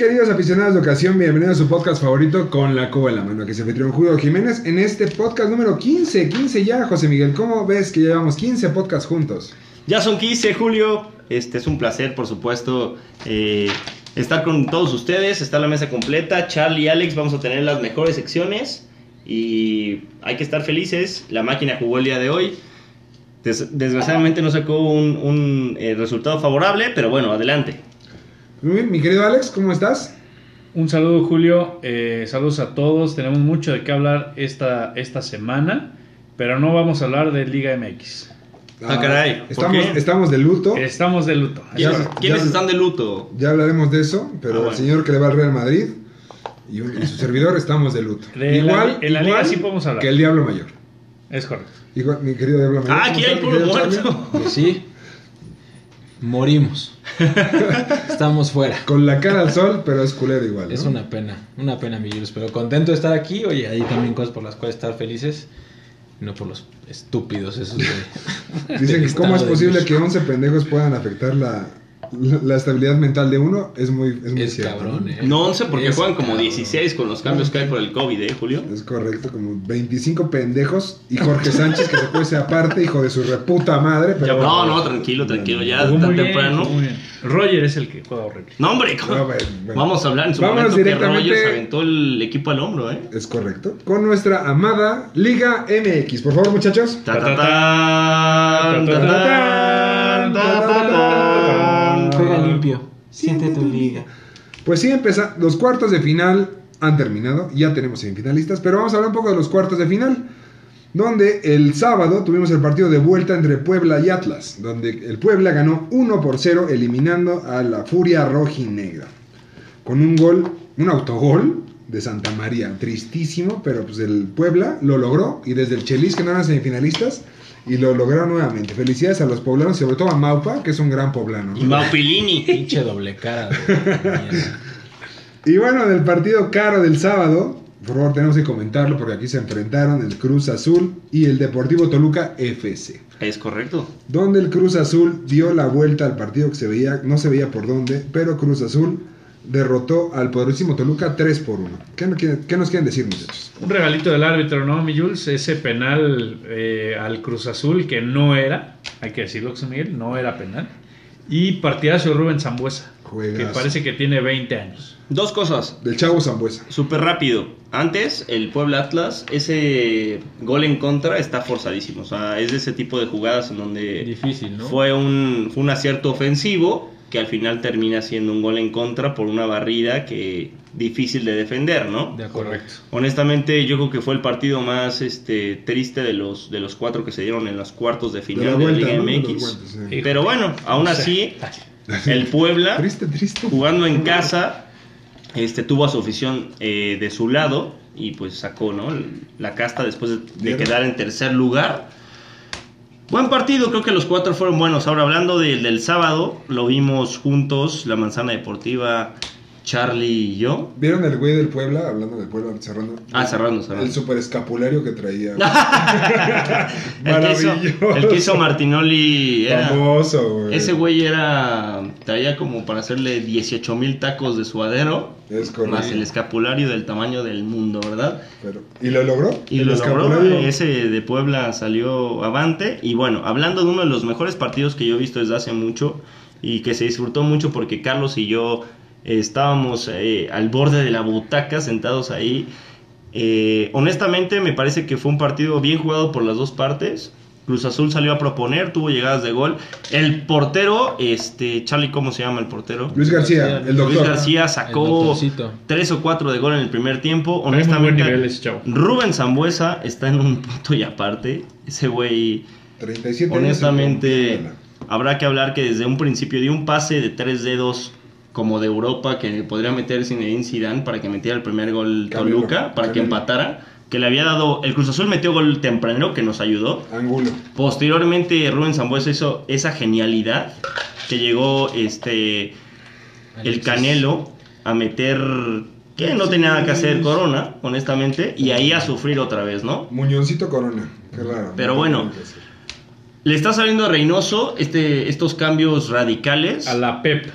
Queridos aficionados de ocasión, bienvenidos a su podcast favorito con la Cuba en la mano, que se anfitrión Julio Jiménez en este podcast número 15, 15 ya, José Miguel. ¿Cómo ves que llevamos 15 podcasts juntos? Ya son 15, Julio. Este es un placer, por supuesto, eh, estar con todos ustedes. Está la mesa completa. Charlie y Alex, vamos a tener las mejores secciones. Y hay que estar felices. La máquina jugó el día de hoy. Des- desgraciadamente no sacó un, un, eh, resultado favorable, pero bueno, adelante. Muy bien, mi querido Alex, ¿cómo estás? Un saludo Julio, eh, saludos a todos, tenemos mucho de qué hablar esta, esta semana, pero no vamos a hablar de Liga MX. Ah, caray, ¿por Estamos, qué? estamos de luto. Estamos de luto. ¿Quiénes, Ya- quiénes ya- están de luto? Ya hablaremos de eso, pero Ah, bueno. el señor que le va al Real Madrid y, un- y su servidor estamos de luto. De igual, la- en la igual liga sí podemos hablar. que el Diablo Mayor. Es correcto. Igual, mi querido Diablo Mayor. Ah, ¿cómo aquí hay puro muerto. Sí, morimos. Estamos fuera. Con la cara al sol, pero es culero igual. ¿no? Es una pena, una pena, mi Jules, pero contento de estar aquí. Oye, hay también cosas por las cuales estar felices, no por los estúpidos esos de... Dicen que cómo es posible que 11 pendejos puedan afectar la, la, estabilidad mental de uno. Es muy, es muy Es cierto. cabrón, ¿no? eh. No 11 porque Es juegan como cabrón. 16 con los cambios que hay por el COVID, ¿eh, Julio? Es correcto, como 25 pendejos y Jorge Sánchez que se puede aparte, hijo de su reputa madre. Pero Ya, no, no, tranquilo, tranquilo, ya tan muy bien, temprano. muy bien. Roger es el que juega horrible. No, hombre, No, bueno, vamos a hablar en su momento que directamente- Rogers aventó el equipo al hombro, ¿eh? Es correcto. Con nuestra amada Liga MX. Por favor, muchachos. Ta, ta, limpio, siente tu liga. Pues sí, empeza los cuartos de final han terminado, ya tenemos semifinalistas, pero vamos a hablar un poco de los cuartos de final, donde el sábado tuvimos el partido de vuelta entre Puebla y Atlas, donde el Puebla ganó 1 por 0 eliminando a la Furia Rojinegra, con un gol, un autogol de Santa María, tristísimo, pero pues el Puebla lo logró y desde el Chelis que no eran semifinalistas y lo lograron nuevamente. Felicidades a los poblanos, sobre todo a Maupa, que es un gran poblano. Y Maupilini. Pinche doble cara. Y bueno, del partido caro del sábado, por favor tenemos que comentarlo porque aquí se enfrentaron el Cruz Azul y el Deportivo Toluca FC. Es correcto. Donde el Cruz Azul dio la vuelta al partido que se veía, no se veía por dónde, pero Cruz Azul derrotó al poderosísimo Toluca 3 por 1. ¿Qué, nos quieren- qué nos quieren decir, muchachos? Un regalito del árbitro, ¿no, mi Jules? Ese penal eh, al Cruz Azul que no era, hay que decirlo, José Miguel, no era penal. Y partidazo de Rubén Zambuesa, que parece que tiene 20 años. Dos cosas. Del Chavo Zambuesa. Súper rápido. Antes, el Puebla Atlas, ese gol en contra está forzadísimo. O sea, es de ese tipo de jugadas en donde Difícil, ¿no? fue, un, fue un acierto ofensivo que al final termina siendo un gol en contra por una barrida que difícil de defender, ¿no? De acuerdo. Correcto. Honestamente, yo creo que fue el partido más este, triste de los, de los cuatro que se dieron en los cuartos de De final de la, vuelta, Liga MX. vueltas, sí. Sí. Pero bueno, aún así, el Puebla, Triste, triste. jugando en casa, este, tuvo a su afición eh, de su lado y pues sacó ¿no? la casta después de, quedar en tercer lugar. Buen partido, creo que los cuatro fueron buenos. Ahora hablando del- del sábado, lo vimos juntos, la Manzana Deportiva, Charlie y yo. ¿Vieron el güey del Puebla, hablando del Puebla, cerrando? Ah, cerrando, cerrando. El super escapulario que traía. El que hizo, el que hizo Martinoli era... Famoso, güey. Ese güey era. Traía como para hacerle 18 mil tacos de suadero. Es correcto. Más el escapulario del tamaño del mundo, ¿verdad? Pero- ¿Y lo logró? Y lo logró. Ese de Puebla salió avante. Y bueno, hablando de uno de los mejores partidos que yo he visto desde hace mucho. Y que se disfrutó mucho porque Carlos y yo eh, estábamos eh, al borde de la butaca, sentados ahí. Eh, honestamente, me parece que fue un partido bien jugado por las dos partes. Cruz Azul salió a proponer, tuvo llegadas de gol. El portero, este, Charlie, ¿cómo se llama el portero? Luis García, el doctor. Luis García sacó tres o cuatro de gol en el primer tiempo. Honestamente, nivel ese chavo. Rubén Zambuesa está en un punto y aparte. Ese güey, 37 años honestamente, habrá que hablar que desde un principio dio un pase de tres dedos como de Europa que podría meter Zinedine Zidane para que metiera el primer gol Canelo, Toluca, para que empatara, que le había dado, el Cruz Azul metió gol temprano que nos ayudó. Angulo. Posteriormente Rubén Zambuesa hizo esa genialidad que llegó este el. Canelo a meter que no tenía nada que hacer Corona, honestamente, y ahí a sufrir otra vez, ¿no? Muñoncito Corona. Qué raro. Pero No bueno. Le está saliendo a Reynoso este, estos cambios radicales. A la Pep.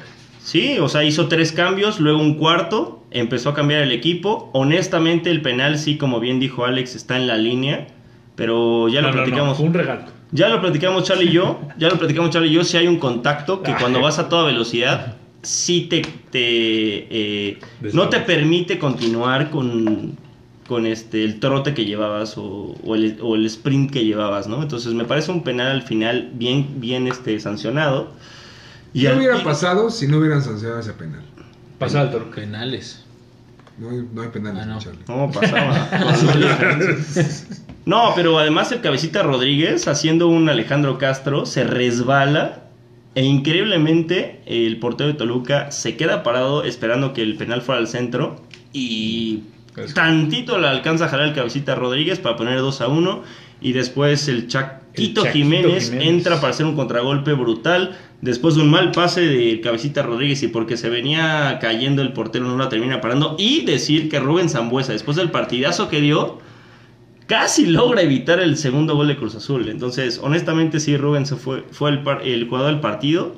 Sí, o sea, hizo tres cambios, luego un cuarto, empezó a cambiar el equipo. Honestamente, el penal sí, como bien dijo Alex, está en la línea, pero ya lo No, no, no, platicamos. un regalo. Ya lo platicamos Charlie y yo, ya lo platicamos Charlie y yo, si hay un contacto que cuando vas a toda velocidad, sí te, te eh, no te permite continuar con, con este, el trote que llevabas o, o el, o el sprint que llevabas, ¿no? Entonces me parece un penal al final bien, bien este, sancionado. ¿Qué al- hubiera y- pasado si no hubieran sancionado ese penal? Pasa al. Penales. No hay, no hay penales, Ah, no. Charlie. No, pasaba. no, pero además el cabecita Rodríguez, haciendo un Alejandro Castro, se resbala e increíblemente el portero de Toluca se queda parado esperando que el penal fuera al centro y tantito le alcanza a jalar el cabecita Rodríguez para poner 2 a 1 y después el Chaquito, El Chaquito Jiménez, Jiménez. entra para hacer un contragolpe brutal. Después de un mal pase de cabecita Rodríguez y porque se venía cayendo el portero no la termina parando. Y decir que Rubén Zambuesa después del partidazo que dio casi logra evitar el segundo gol de Cruz Azul. Entonces honestamente sí Rubén se fue, fue el, par- el jugador del partido.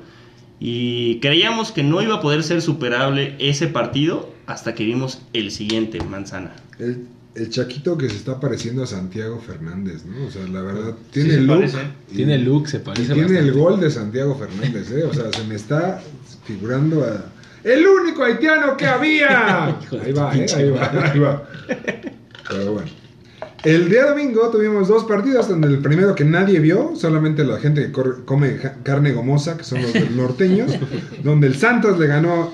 Y creíamos que no iba a poder ser superable ese partido hasta que vimos el siguiente Manzana. El, el Chaquito que se está pareciendo a Santiago Fernández, ¿no? O sea, la verdad, tiene el look. y- Tiene look, se y parece tiene el gol de Santiago Fernández, ¿eh? O sea, se me está figurando a. ¡El único haitiano que había! Ahí va, ¿eh? Ahí va, ahí va. Pero bueno. El día domingo tuvimos dos partidos donde el primero que nadie vio, solamente la gente que corre- come carne gomosa, que son los norteños, donde el Santos le ganó,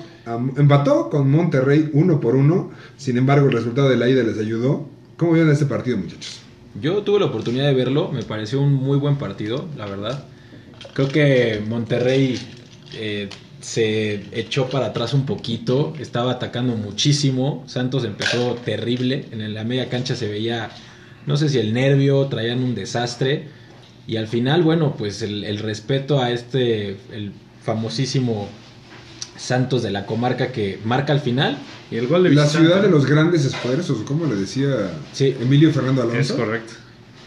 empató con Monterrey uno por uno, sin embargo el resultado de la ida les ayudó. ¿Cómo vieron este partido, muchachos? Yo tuve la oportunidad de verlo, me pareció un muy buen partido, la verdad. Creo que Monterrey eh, se echó para atrás un poquito, estaba atacando muchísimo. Santos empezó terrible, en la media cancha se veía, no sé si el nervio, traían un desastre. Y al final, bueno, pues el, el respeto a este, el famosísimo Santos de la comarca que marca al final. Y el gol de La ciudad de los grandes esfuerzos, ¿cómo le decía Sí. Emilio Fernando Es Alonso? correcto.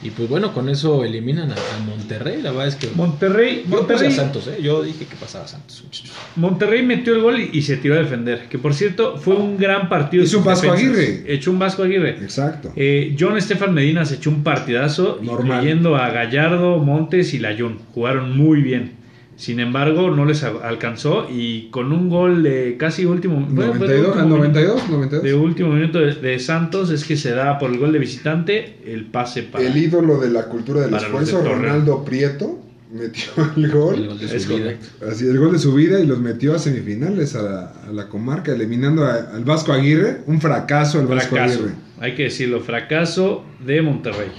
Y pues bueno, con eso eliminan a, a Monterrey. La verdad es que Monterrey, Yo a Monterrey, Santos, ¿eh? Yo dije que pasaba Santos, muchachos. Monterrey metió el gol y, y se tiró a defender. Que por cierto, fue un gran partido. Hizo un Vasco defensas. Aguirre. Echó un Vasco Aguirre. Exacto. Eh, John Estefan Medina se echó un partidazo, Normal. incluyendo a Gallardo, Montes y Layún. Jugaron muy bien. Sin embargo, no les alcanzó y con un gol de casi último, bueno, fue de 92, último al minuto- 92, 92. de último minuto de, de Santos es que se da por el gol de visitante el pase para El ídolo de la cultura del esfuerzo, de. Ronaldo Prieto, metió el El gol. gol de Es su vida. correcto. Así, el gol de su vida y los metió a semifinales a la, a la comarca, eliminando a- al Vasco Aguirre. Un fracaso el Vasco. Aguirre. Hay que decirlo, fracaso de Monterrey.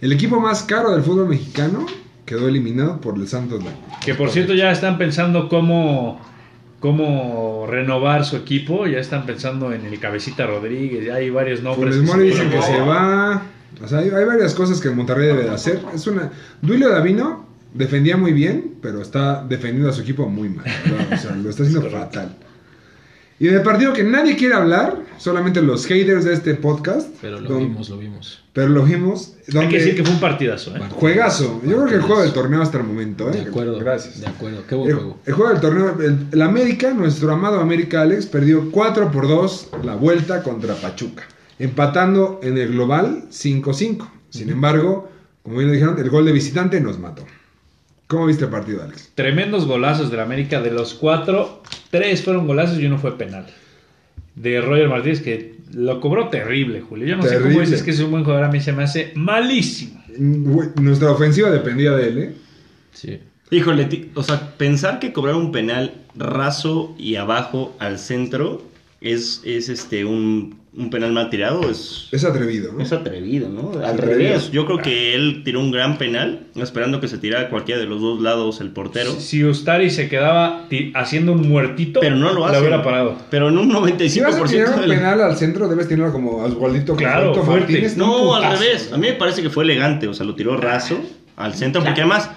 El equipo más caro del fútbol mexicano quedó eliminado por el Santos Laguna. Que por cierto ya están pensando cómo, cómo renovar su equipo, ya están pensando en el Cabecita Rodríguez, ya hay varios nombres. Funes Mori dice que se va. O sea, hay, hay varias cosas que el Monterrey debe de hacer. Es una. Duilio Davino defendía muy bien, pero está defendiendo a su equipo muy mal. O sea, lo está haciendo fatal. Y del partido que nadie quiere hablar, solamente los haters de este podcast. Pero lo vimos, lo vimos. Pero lo vimos. Hay que decir que fue un partidazo. ¿eh? Juegazo. Yo creo que el juego del torneo hasta el momento. ¿eh? De acuerdo. Gracias. De acuerdo. Qué buen El, juego. el juego del torneo, el, el América, nuestro amado América Alex, perdió 4 por 2 la vuelta contra Pachuca, empatando en el global 5-5. Sin embargo, como bien lo dijeron, el gol de visitante nos mató. ¿Cómo viste el partido, Alex? Tremendos golazos del América. De los cuatro, tres fueron golazos y uno fue penal. De Roger Martínez, que lo cobró terrible, Julio. Yo no sé cómo dices que es un buen jugador. A mí se me hace malísimo. Nuestra ofensiva dependía de él, ¿eh? Sí. Híjole, o sea, pensar que cobrar un penal raso y abajo al centro es, es este un, un penal mal tirado es, Es atrevido, ¿no? es atrevido, ¿no? Al atrevido. revés, yo creo que él tiró un gran penal, esperando que se tirara cualquiera de los dos lados el portero. Si Ustari se quedaba haciendo un muertito, Pero no lo hace. hubiera parado. Pero en un 95% Si vas a tirar un del- penal al centro, debes tirarlo como Oswaldito Claro. Martínez. No, al revés. A mí me parece que fue elegante, o sea, lo tiró raso al centro, porque además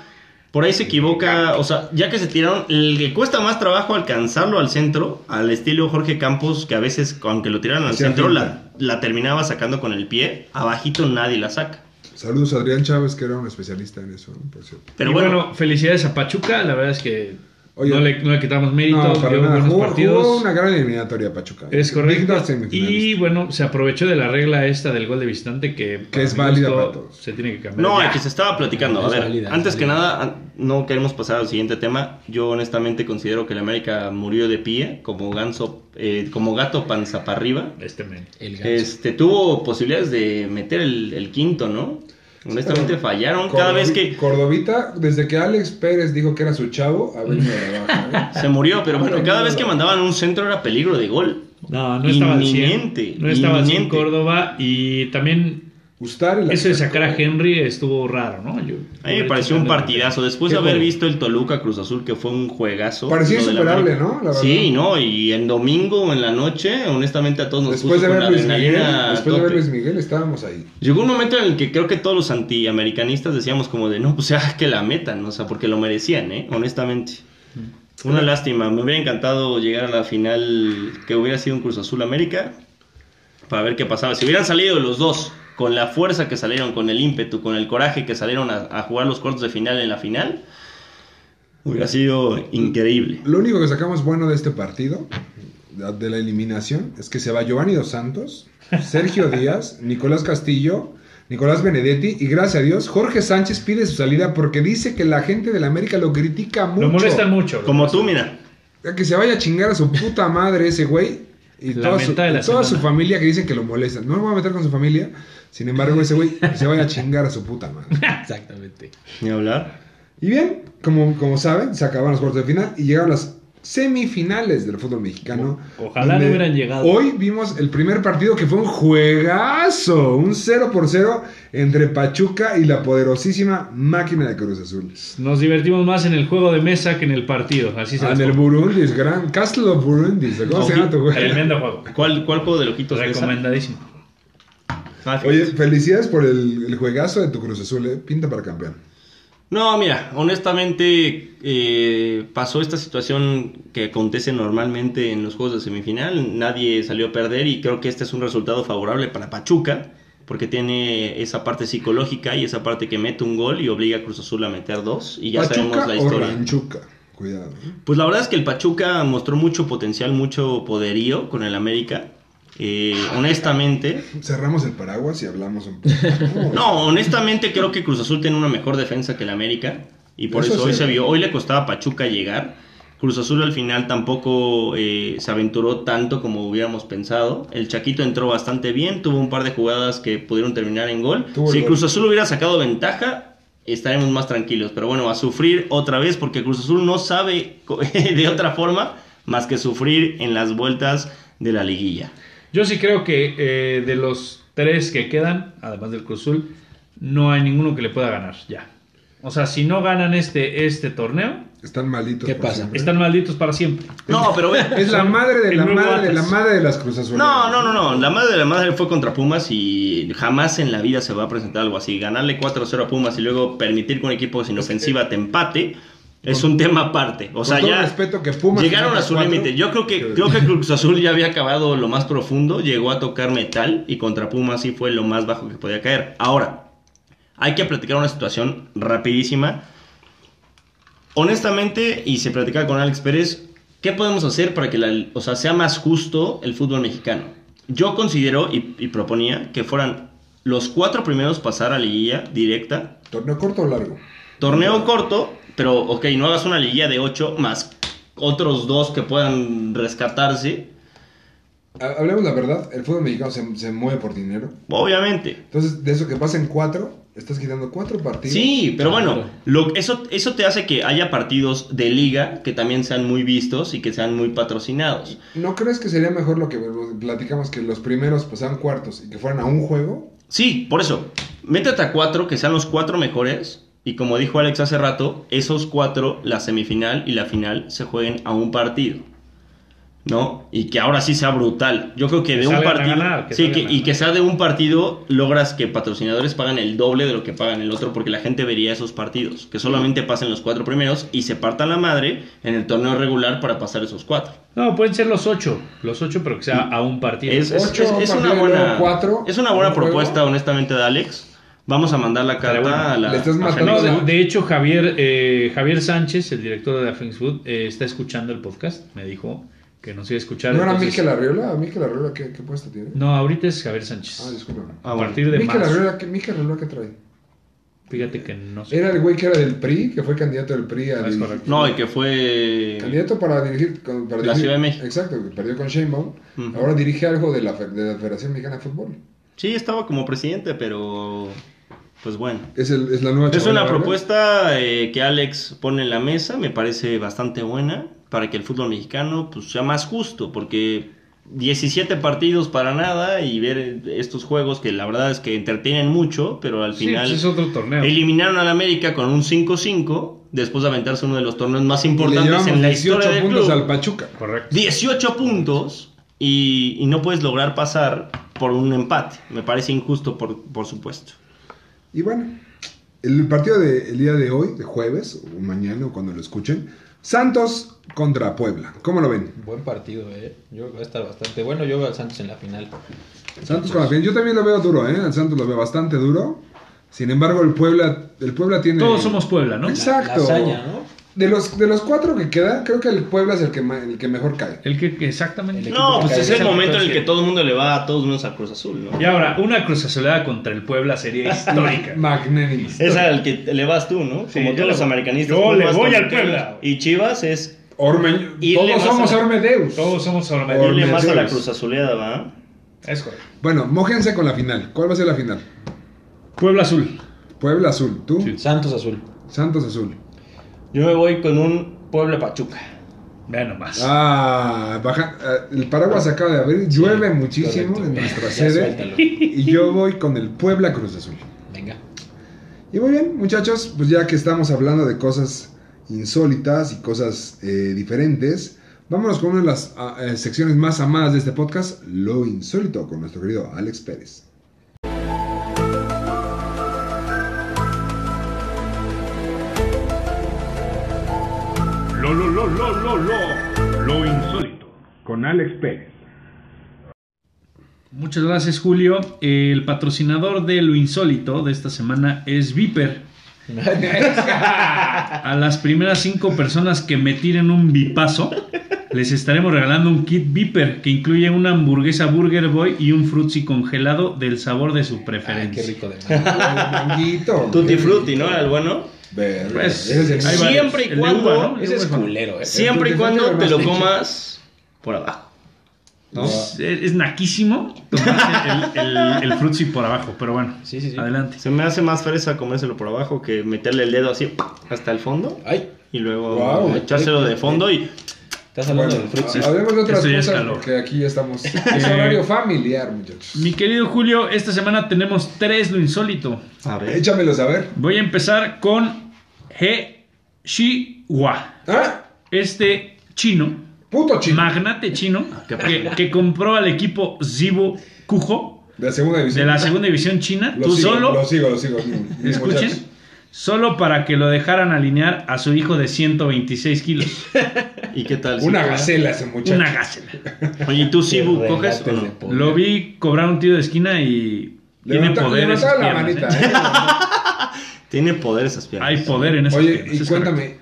por ahí se equivoca, o sea, ya que se tiraron, le cuesta más trabajo alcanzarlo al centro, al estilo Jorge Campos, que a veces, aunque lo tiraran al centro, la, la terminaba sacando con el pie, abajito nadie la saca. Saludos a Adrián Chávez, que era un especialista en eso, ¿no? por cierto. Pero Y bueno, felicidades a Pachuca, la verdad es que Oye, no, le, no le quitamos mérito, No, para nada. buenos Jugó, partidos. jugó una gran eliminatoria Pachuca. Es correcto. Y bueno, se aprovechó de la regla esta del gol de visitante que, es válida para todos. Se tiene que cambiar. no, Ya. que se estaba platicando. A Es ver, válida, antes es que nada, no queremos pasar al siguiente tema. Yo honestamente considero que el América murió de pie, como ganso, eh, como gato panza para arriba. Este men. El ganso. Este, tuvo posibilidades de meter el, el quinto, ¿no? Honestamente Pero fallaron cada vez que Cordovita, desde que Alex Pérez dijo que era su chavo, a ver, ¿eh? se murió, pero bueno, cada no. vez que mandaban un centro era peligro de gol. No, no estaba al 100. Inminente, No estaba al 100 inminente. Córdoba y también Ustari la eso de sacar a Henry estuvo raro, ¿no? Yo, A mí me pareció un partidazo. Después de haber juego. visto el Toluca Cruz Azul, que fue un juegazo. Parecía insuperable. ¿no? La. Sí, ¿no? Y en domingo, en la noche, honestamente a todos nos Después de puso ver con la Luis Miguel, después de ver. Luis Miguel, estábamos ahí. Llegó un momento en el que creo que todos los antiamericanistas decíamos como de, no, pues ya que la metan, o sea, porque lo merecían, ¿eh? Honestamente. Una lástima, me hubiera encantado llegar a la final que hubiera sido un Cruz Azul América para ver qué pasaba. Si hubieran salido los dos con la fuerza que salieron, con el ímpetu, con el coraje que salieron a, a jugar los cuartos de final en la final, hubiera sido increíble. Lo único que sacamos bueno de este partido, de de la eliminación, es que se va Giovanni Dos Santos, Sergio Díaz, Nicolás Castillo, Nicolás Benedetti y gracias a Dios Jorge Sánchez pide su salida porque dice que la gente del América lo critica mucho. Lo molestan mucho. Como tú, mira. Que se vaya a chingar a su puta madre ese güey. Y La toda, su, menta de la y toda su semana. familia que dicen que lo molestan. No me voy a meter con su familia. Sin embargo, ese güey se vaya a chingar a su puta madre. Exactamente. Ni hablar. Y bien, como, como saben, se acabaron los cuartos de final y llegaron las semifinales del fútbol mexicano. Ojalá no hubieran llegado. Hoy vimos el primer partido que fue un juegazo, un 0 por 0 entre Pachuca y la poderosísima máquina de Cruz Azul. Nos divertimos más en el juego de mesa que en el partido. Así se Ah, en el pongo. Burundis, gran Castle of Burundis, ¿cómo se llama tu güey? Tremendo juego. ¿Cuál, cuál juego de loquitos? Recomendadísimo. Ah, Oye, felicidades por el, el juegazo de tu Cruz Azul, ¿eh? Pinta para campeón. No, mira, honestamente eh, pasó esta situación que acontece normalmente en los juegos de semifinal. Nadie salió a perder y creo que este es un resultado favorable para Pachuca porque tiene esa parte psicológica y esa parte que mete un gol y obliga a Cruz Azul a meter dos y ya ¿Pachuca sabemos la o historia. Ranchuca? Cuidado. ¿eh? Pues la verdad es que el Pachuca mostró mucho potencial, mucho poderío con el América. Eh, honestamente, Cerramos el paraguas y hablamos un poco. No, honestamente creo que Cruz Azul tiene una mejor defensa que el América y por Eso eso, hoy sí. se vio. Hoy le costaba a Pachuca llegar. Cruz Azul al final tampoco eh, se aventuró tanto como hubiéramos pensado. El Chaquito entró bastante bien, tuvo un par de jugadas que pudieron terminar en gol. Tuvo si. Cruz Azul hubiera sacado ventaja, estaremos más tranquilos. Pero bueno, a sufrir otra vez porque Cruz Azul no sabe de otra forma más que sufrir en las vueltas de la liguilla. Yo sí creo que eh, de los tres que quedan, además del Cruz Azul, no hay ninguno que le pueda ganar ya. O sea, si no ganan este, este torneo, Están malitos. ¿Qué pasa? siempre. están malditos para siempre. No, pero ve. Es la madre de la madre de la madre de las Cruz. No, no, no, no. La madre de la madre fue contra Pumas y jamás en la vida se va a presentar algo así. Ganarle 4-0 a Pumas y luego permitir que un equipo sin ofensiva te empate es un tema aparte. O sea, ya respeto que Pumas llegaron a su límite. Yo creo que creo que Cruz Azul ya había acabado lo más profundo, llegó a tocar metal y contra Pumas sí fue lo más bajo que podía caer. Ahora, hay que platicar una situación rapidísima. Honestamente, y se platicaba con Alex Pérez, ¿qué podemos hacer para que la- o sea, sea más justo el fútbol mexicano? Yo considero y, y proponía que fueran los cuatro primeros pasar a liguilla directa, ¿Torneo corto o largo? torneo corto, pero ok, no hagas una liguilla de ocho más otros dos que puedan rescatarse. ha- hablemos la verdad, el fútbol mexicano se, se mueve por dinero. Obviamente. Entonces, de eso que pasen cuatro, estás quitando cuatro partidos. Sí, pero bueno, lo, eso, eso te hace que haya partidos de liga que también sean muy vistos y que sean muy patrocinados. ¿No crees que sería mejor lo que platicamos que los primeros pasaran cuartos y que fueran a un juego? Sí, por eso, métete a cuatro, que sean los cuatro mejores. Y como dijo Alex hace rato, esos cuatro, la semifinal y la final, se jueguen a un partido. ¿No? Y que ahora sí sea brutal. Yo creo que de Que un partido. ganar, que sí, salgan que, a y que sea de un partido, logras que patrocinadores pagan el doble de lo que pagan el otro, porque la gente vería esos partidos. Que solamente pasen los cuatro primeros y se partan la madre en el torneo regular para pasar esos cuatro. No, pueden ser los ocho. Los ocho, pero que sea a un partido. Es, es- Ocho es- es una buena, luego cuatro, es una buena un juego. propuesta, honestamente, de Alex. Vamos a mandar la carta bueno. a la. Le estás a No, de, de hecho, Javier, eh, Javier Sánchez, el director de la Fings Food, eh, está escuchando el podcast. Me dijo que nos iba a escuchar. ¿No era entonces- Arriola? ¿Mikel Arriola qué, qué puesto tiene? No, ahorita es Javier Sánchez. Ah, discúlpame. Ah, a partir de Mikel marzo. Arriola, ¿qué, Mikel Arriola qué trae? Fíjate que no sé. Era el güey que era del PRI, que fue candidato del PRI a Ah, dirigir- correcto. No, y que fue. Candidato para dirigir, La Ciudad de México. Exacto, que perdió con Sheinbaum. Ujú. Ahora dirige algo de la, fe- de la Federación Mexicana de Fútbol. Sí, estaba como presidente, pero. Pues bueno. Es, el, es la nueva Es una propuesta eh, que Alex pone en la mesa, me parece bastante buena para que el fútbol mexicano pues, sea más justo, porque 17 partidos para nada y ver estos juegos que la verdad es que entretienen mucho, pero al Sí, final pues es otro torneo. eliminaron al América con un 5-5 después de aventarse uno de los torneos más importantes en la 18 historia del puntos club. al Pachuca. Correcto. 18 puntos y, y no puedes lograr pasar por un empate. Me parece injusto, por, por supuesto. Y bueno, el partido del día de hoy, de jueves, o mañana, o cuando lo escuchen, Santos contra Puebla. ¿Cómo lo ven? Buen partido, ¿eh? Yo creo que va a estar bastante bueno. Yo veo al Santos en la final. Santos con la final. Yo también lo veo duro, ¿eh? El Santos lo veo bastante duro. Sin embargo, el Puebla, el Puebla tiene... Todos somos Puebla, ¿no? Exacto. La hazaña, ¿no? De los, de los cuatro que quedan, creo que el Puebla es el que, el que mejor cae. El que, que exactamente. El No, que pues cae es el momento en el que todo el mundo le va a todos menos a Cruz Azul, ¿no? Y ahora, una cruz azulada contra el Puebla sería histórica. Magnánimo. Es al que le vas tú, ¿no? Sí, Como todos los americanistas. Yo le vas voy al. Puebla. Y Chivas es Orme... Todos somos Ormedeus. Todos somos irle Ormedeus. más a la. Cruz Azuleada, ¿va? Es correcto. Bueno, mójense con la final. ¿Cuál va a ser la final? Puebla Azul. Puebla Azul. ¿Tú? Sí. Santos Azul. Santos Azul. Yo me voy con un Puebla Pachuca. Vean nomás. Ah, baja, eh, el paraguas acaba de abrir, llueve muchísimo correcto. en nuestra sede y yo voy con el Puebla Cruz Azul. Venga. Y muy bien, muchachos, pues ya que estamos hablando de cosas insólitas y cosas eh, diferentes, vámonos con una de las ah, eh, secciones más amadas de este podcast, Lo Insólito, con nuestro querido Alex Pérez. Lo, lo, lo, lo, lo, lo, lo insólito. Con Alex Pérez. Muchas gracias, Julio. El patrocinador de lo insólito de esta semana es Viper. A las primeras cinco personas que me tiren un bipazo, les estaremos regalando un kit Viper que incluye una hamburguesa Burger Boy y un frutzi congelado del sabor de su Ay, preferencia. qué rico de mango. Manguito. Tutti Frutti, ¿no? Era el bueno. Pues, ese es el- hay Siempre y cuando- uva, ¿no? El Ese es culero, ¿eh? Siempre y cuando te lo comas por abajo. ¿no? Es, es naquísimo tomarse el, el, el frutzi por abajo, pero bueno, Sí, sí, sí. adelante. Se me hace más fresa comérselo por abajo que meterle el dedo así hasta el fondo Ay, y luego echárselo de fondo y estás hablando Bueno, del frutzi. hablemos de otras cosas calor. porque aquí ya estamos. Es horario familiar, muchachos. Mi querido Julio, esta semana tenemos tres lo insólito. a ver. Échamelos a ver. Voy a empezar con He Shihua. ¿Ah? Este chino, Puto chino. magnate chino, qué que, que compró al equipo Zibo Kujo De la segunda división. de la segunda división china. Lo Tú sigo, solo, Lo sigo, lo sigo. mi escuchen, solo para que lo dejaran alinear a su hijo de 126 kilos. ¿Y qué tal? Una ¿Sí? gacela ese muchacho. Una gacela. Oye, ¿y tú Sibu Qué coges o no? Lo vi cobrar un tiro de esquina y tiene poder esas la piernas, manita, ¿eh? ¿eh? Tiene poder esas piernas. Hay poder en esas Oye, piernas, y es cuéntame.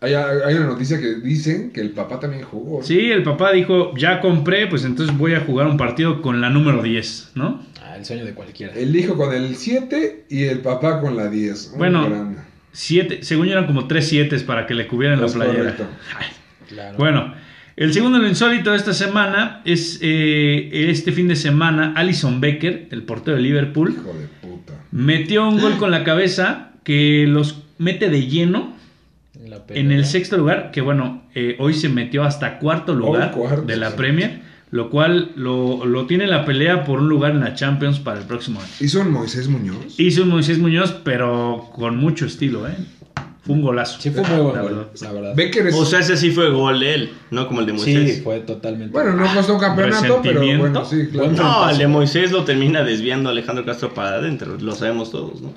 Hay, hay una noticia que dicen que el papá también jugó. ¿no? Sí, el papá dijo, ya compré, pues entonces voy a jugar un partido con la número 10, ¿no? Ah, el sueño de cualquiera. El hijo con el 7 y el papá con la 10. Un Bueno, Siete, según yo eran como tres siete para que le cubrieran la playera. correcto. Ay, Claro. Bueno, el segundo lo insólito de esta semana es eh, este fin de semana, Alison Becker, el portero de Liverpool, Hijo de puta. metió un gol con la cabeza que los mete de lleno En, la en pelea. el sexto lugar, que bueno, eh, hoy se metió hasta cuarto lugar cuarto, de la sí. Premier, lo cual lo, lo tiene en la pelea por un lugar en la Champions para el próximo año. ¿Hizo un Moisés Muñoz? Hizo un Moisés Muñoz, pero con mucho estilo, ¿eh? Fue un golazo. Sí, fue muy buen La gol, verdad. la verdad. Becker es... O sea, ese sí fue gol de él, no como el de Moisés. Sí, fue totalmente. bueno, no costó un campeonato, pero bueno, sí, claro. No, el de Moisés lo termina desviando Alejandro Castro para adentro, lo sabemos todos, ¿no?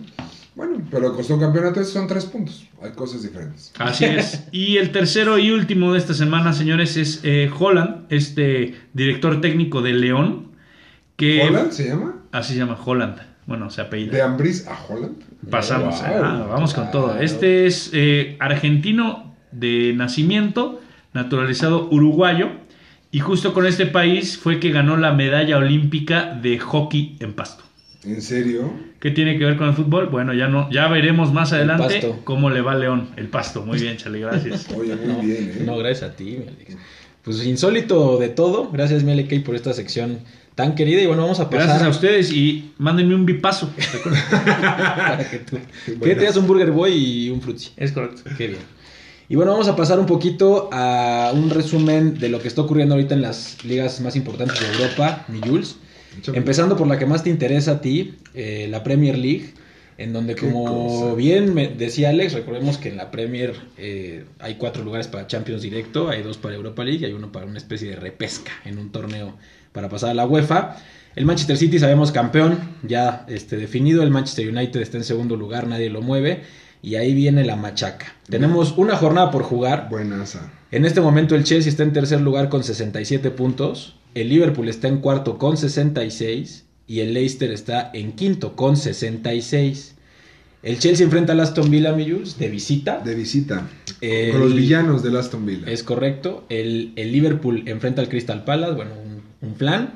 Bueno, pero costó un campeonato, esos son tres puntos. Hay cosas diferentes. Así es. Y el tercero y último de esta semana, señores, es eh, Holland, este director técnico de León. Que ¿Holland se llama? Así se llama Holland. Bueno, se apellida. ¿De Ambris a Holland? Pasamos. Wow, ah, vamos con todo. Este es eh, argentino de nacimiento, naturalizado uruguayo. Y justo con este país fue que ganó la medalla olímpica de hockey en pasto. ¿En serio? ¿Qué tiene que ver con el fútbol? Bueno, ya no, ya veremos más adelante cómo le va a León. El pasto. Muy bien, Chale, gracias. Oye, muy bien, ¿eh? No, gracias a ti, mi Alex. Pues insólito de todo. Gracias, Alex, por esta sección tan querida. Y bueno, vamos a pasar. Gracias a ustedes y mándenme un bipaso. para que tú. ¿Qué te das un Burger Boy y un Fruitsy? es correcto. Qué bien. Y bueno, vamos a pasar un poquito a un resumen de lo que está ocurriendo ahorita en las ligas más importantes de Europa, mi Jules. Empezando por la que más te interesa a ti, eh, la Premier League, en donde como cosa. bien me decía Alex, recordemos que en la Premier eh, hay cuatro lugares para Champions directo, hay dos para Europa League y hay uno para una especie de repesca en un torneo para pasar a la UEFA. El Manchester City sabemos campeón, ya este, definido, el Manchester United está en segundo lugar, nadie lo mueve y ahí viene la machaca. Tenemos una jornada por jugar, Buenaza. en este momento el Chelsea está en tercer lugar con 67 puntos, el Liverpool está en cuarto con 66 y el Leicester está en quinto con 66. El Chelsea enfrenta al Aston Villa, mi Jules, de visita. De visita. El- Con los villanos del Aston Villa. Es correcto. El, el Liverpool enfrenta al Crystal Palace, bueno, un, plan.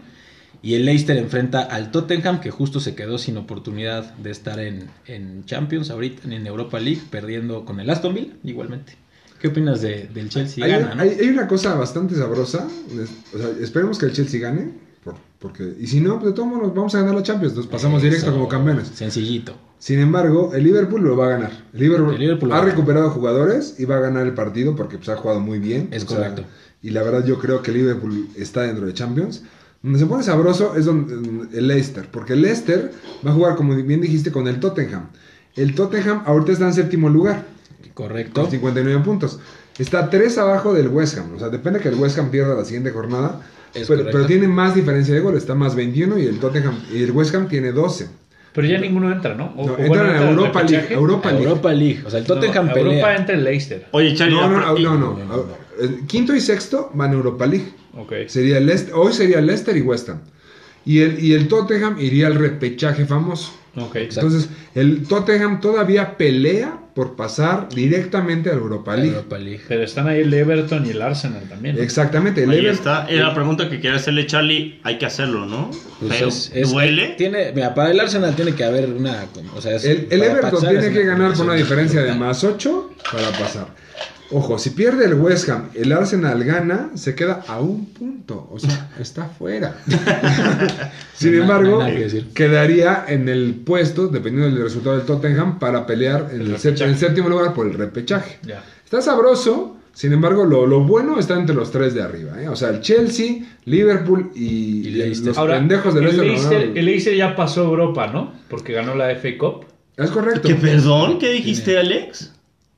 Y el Leicester enfrenta al Tottenham, que justo se quedó sin oportunidad de estar en, en Champions ahorita, en Europa League, perdiendo con el Aston Villa, igualmente. ¿Qué opinas de- del Chelsea? hay, Gana, ¿no? hay- hay una cosa bastante sabrosa. O sea, esperemos que el Chelsea gane. por- porque, y si no, pues de todos modos vamos a ganar la Champions. Nos pasamos directo como campeones. Sencillito. Sin embargo, el Liverpool lo va a ganar. El Liverpool, El Liverpool lo ha recuperado jugadores y va a ganar el partido porque pues, ha jugado muy bien. Es O sea, correcto. Y la verdad yo creo que Liverpool está dentro de Champions. Donde se pone sabroso es donde, el Leicester. Porque el Leicester va a jugar, como bien dijiste, con el Tottenham. El Tottenham ahorita está en séptimo lugar. Correcto. Con 59 puntos. Está 3 abajo del West Ham. O sea, depende que el West Ham pierda la siguiente jornada. Pero, pero tiene más diferencia de gol. Está más 21 y el Tottenham y el West Ham tiene 12. Pero ya ninguno entra, ¿no? O- No, entran bueno, en entra Europa League. Europa League. Europa League. O sea, el Tottenham No, pelea. Europa entra el Leicester. Oye, Charlie, No, no, no, no, Quinto y sexto van a Europa League. Ok. Sería el Leicester- hoy sería Leicester y West Ham. Y el, y el Tottenham iría al repechaje famoso. Entonces, el Tottenham todavía pelea por pasar directamente a la Europa League. Europa League. Pero están ahí el Everton y el Arsenal también. ¿no? Exactamente. El Ahí Everton- está. Era la pregunta que quería hacerle Charlie. Hay que hacerlo, ¿no? Pues Pero, es- es- ¿duele? Tiene, mira, para el Arsenal tiene que haber una. O sea, es- El, el Everton pasar tiene es que ganar por una diferencia de más 8 para pasar. Ojo, si pierde el West Ham, el Arsenal gana, se queda a un punto. O sea, está fuera. Sin embargo, no que quedaría en el puesto, dependiendo del resultado del Tottenham, para pelear en el, El sép- repechaje. en el séptimo lugar por el repechaje. Ya. Está sabroso. Sin embargo, lo, lo bueno está entre los tres de arriba. ¿eh? O sea, el Chelsea, Liverpool y, Y Leicester. los Ahora, pendejos de el Leicester. Leicester, ganaron. el Leicester ya pasó a Europa, ¿no? Porque ganó la FA Cup. Es correcto. ¿Qué perdón? ¿Qué dijiste, Alex?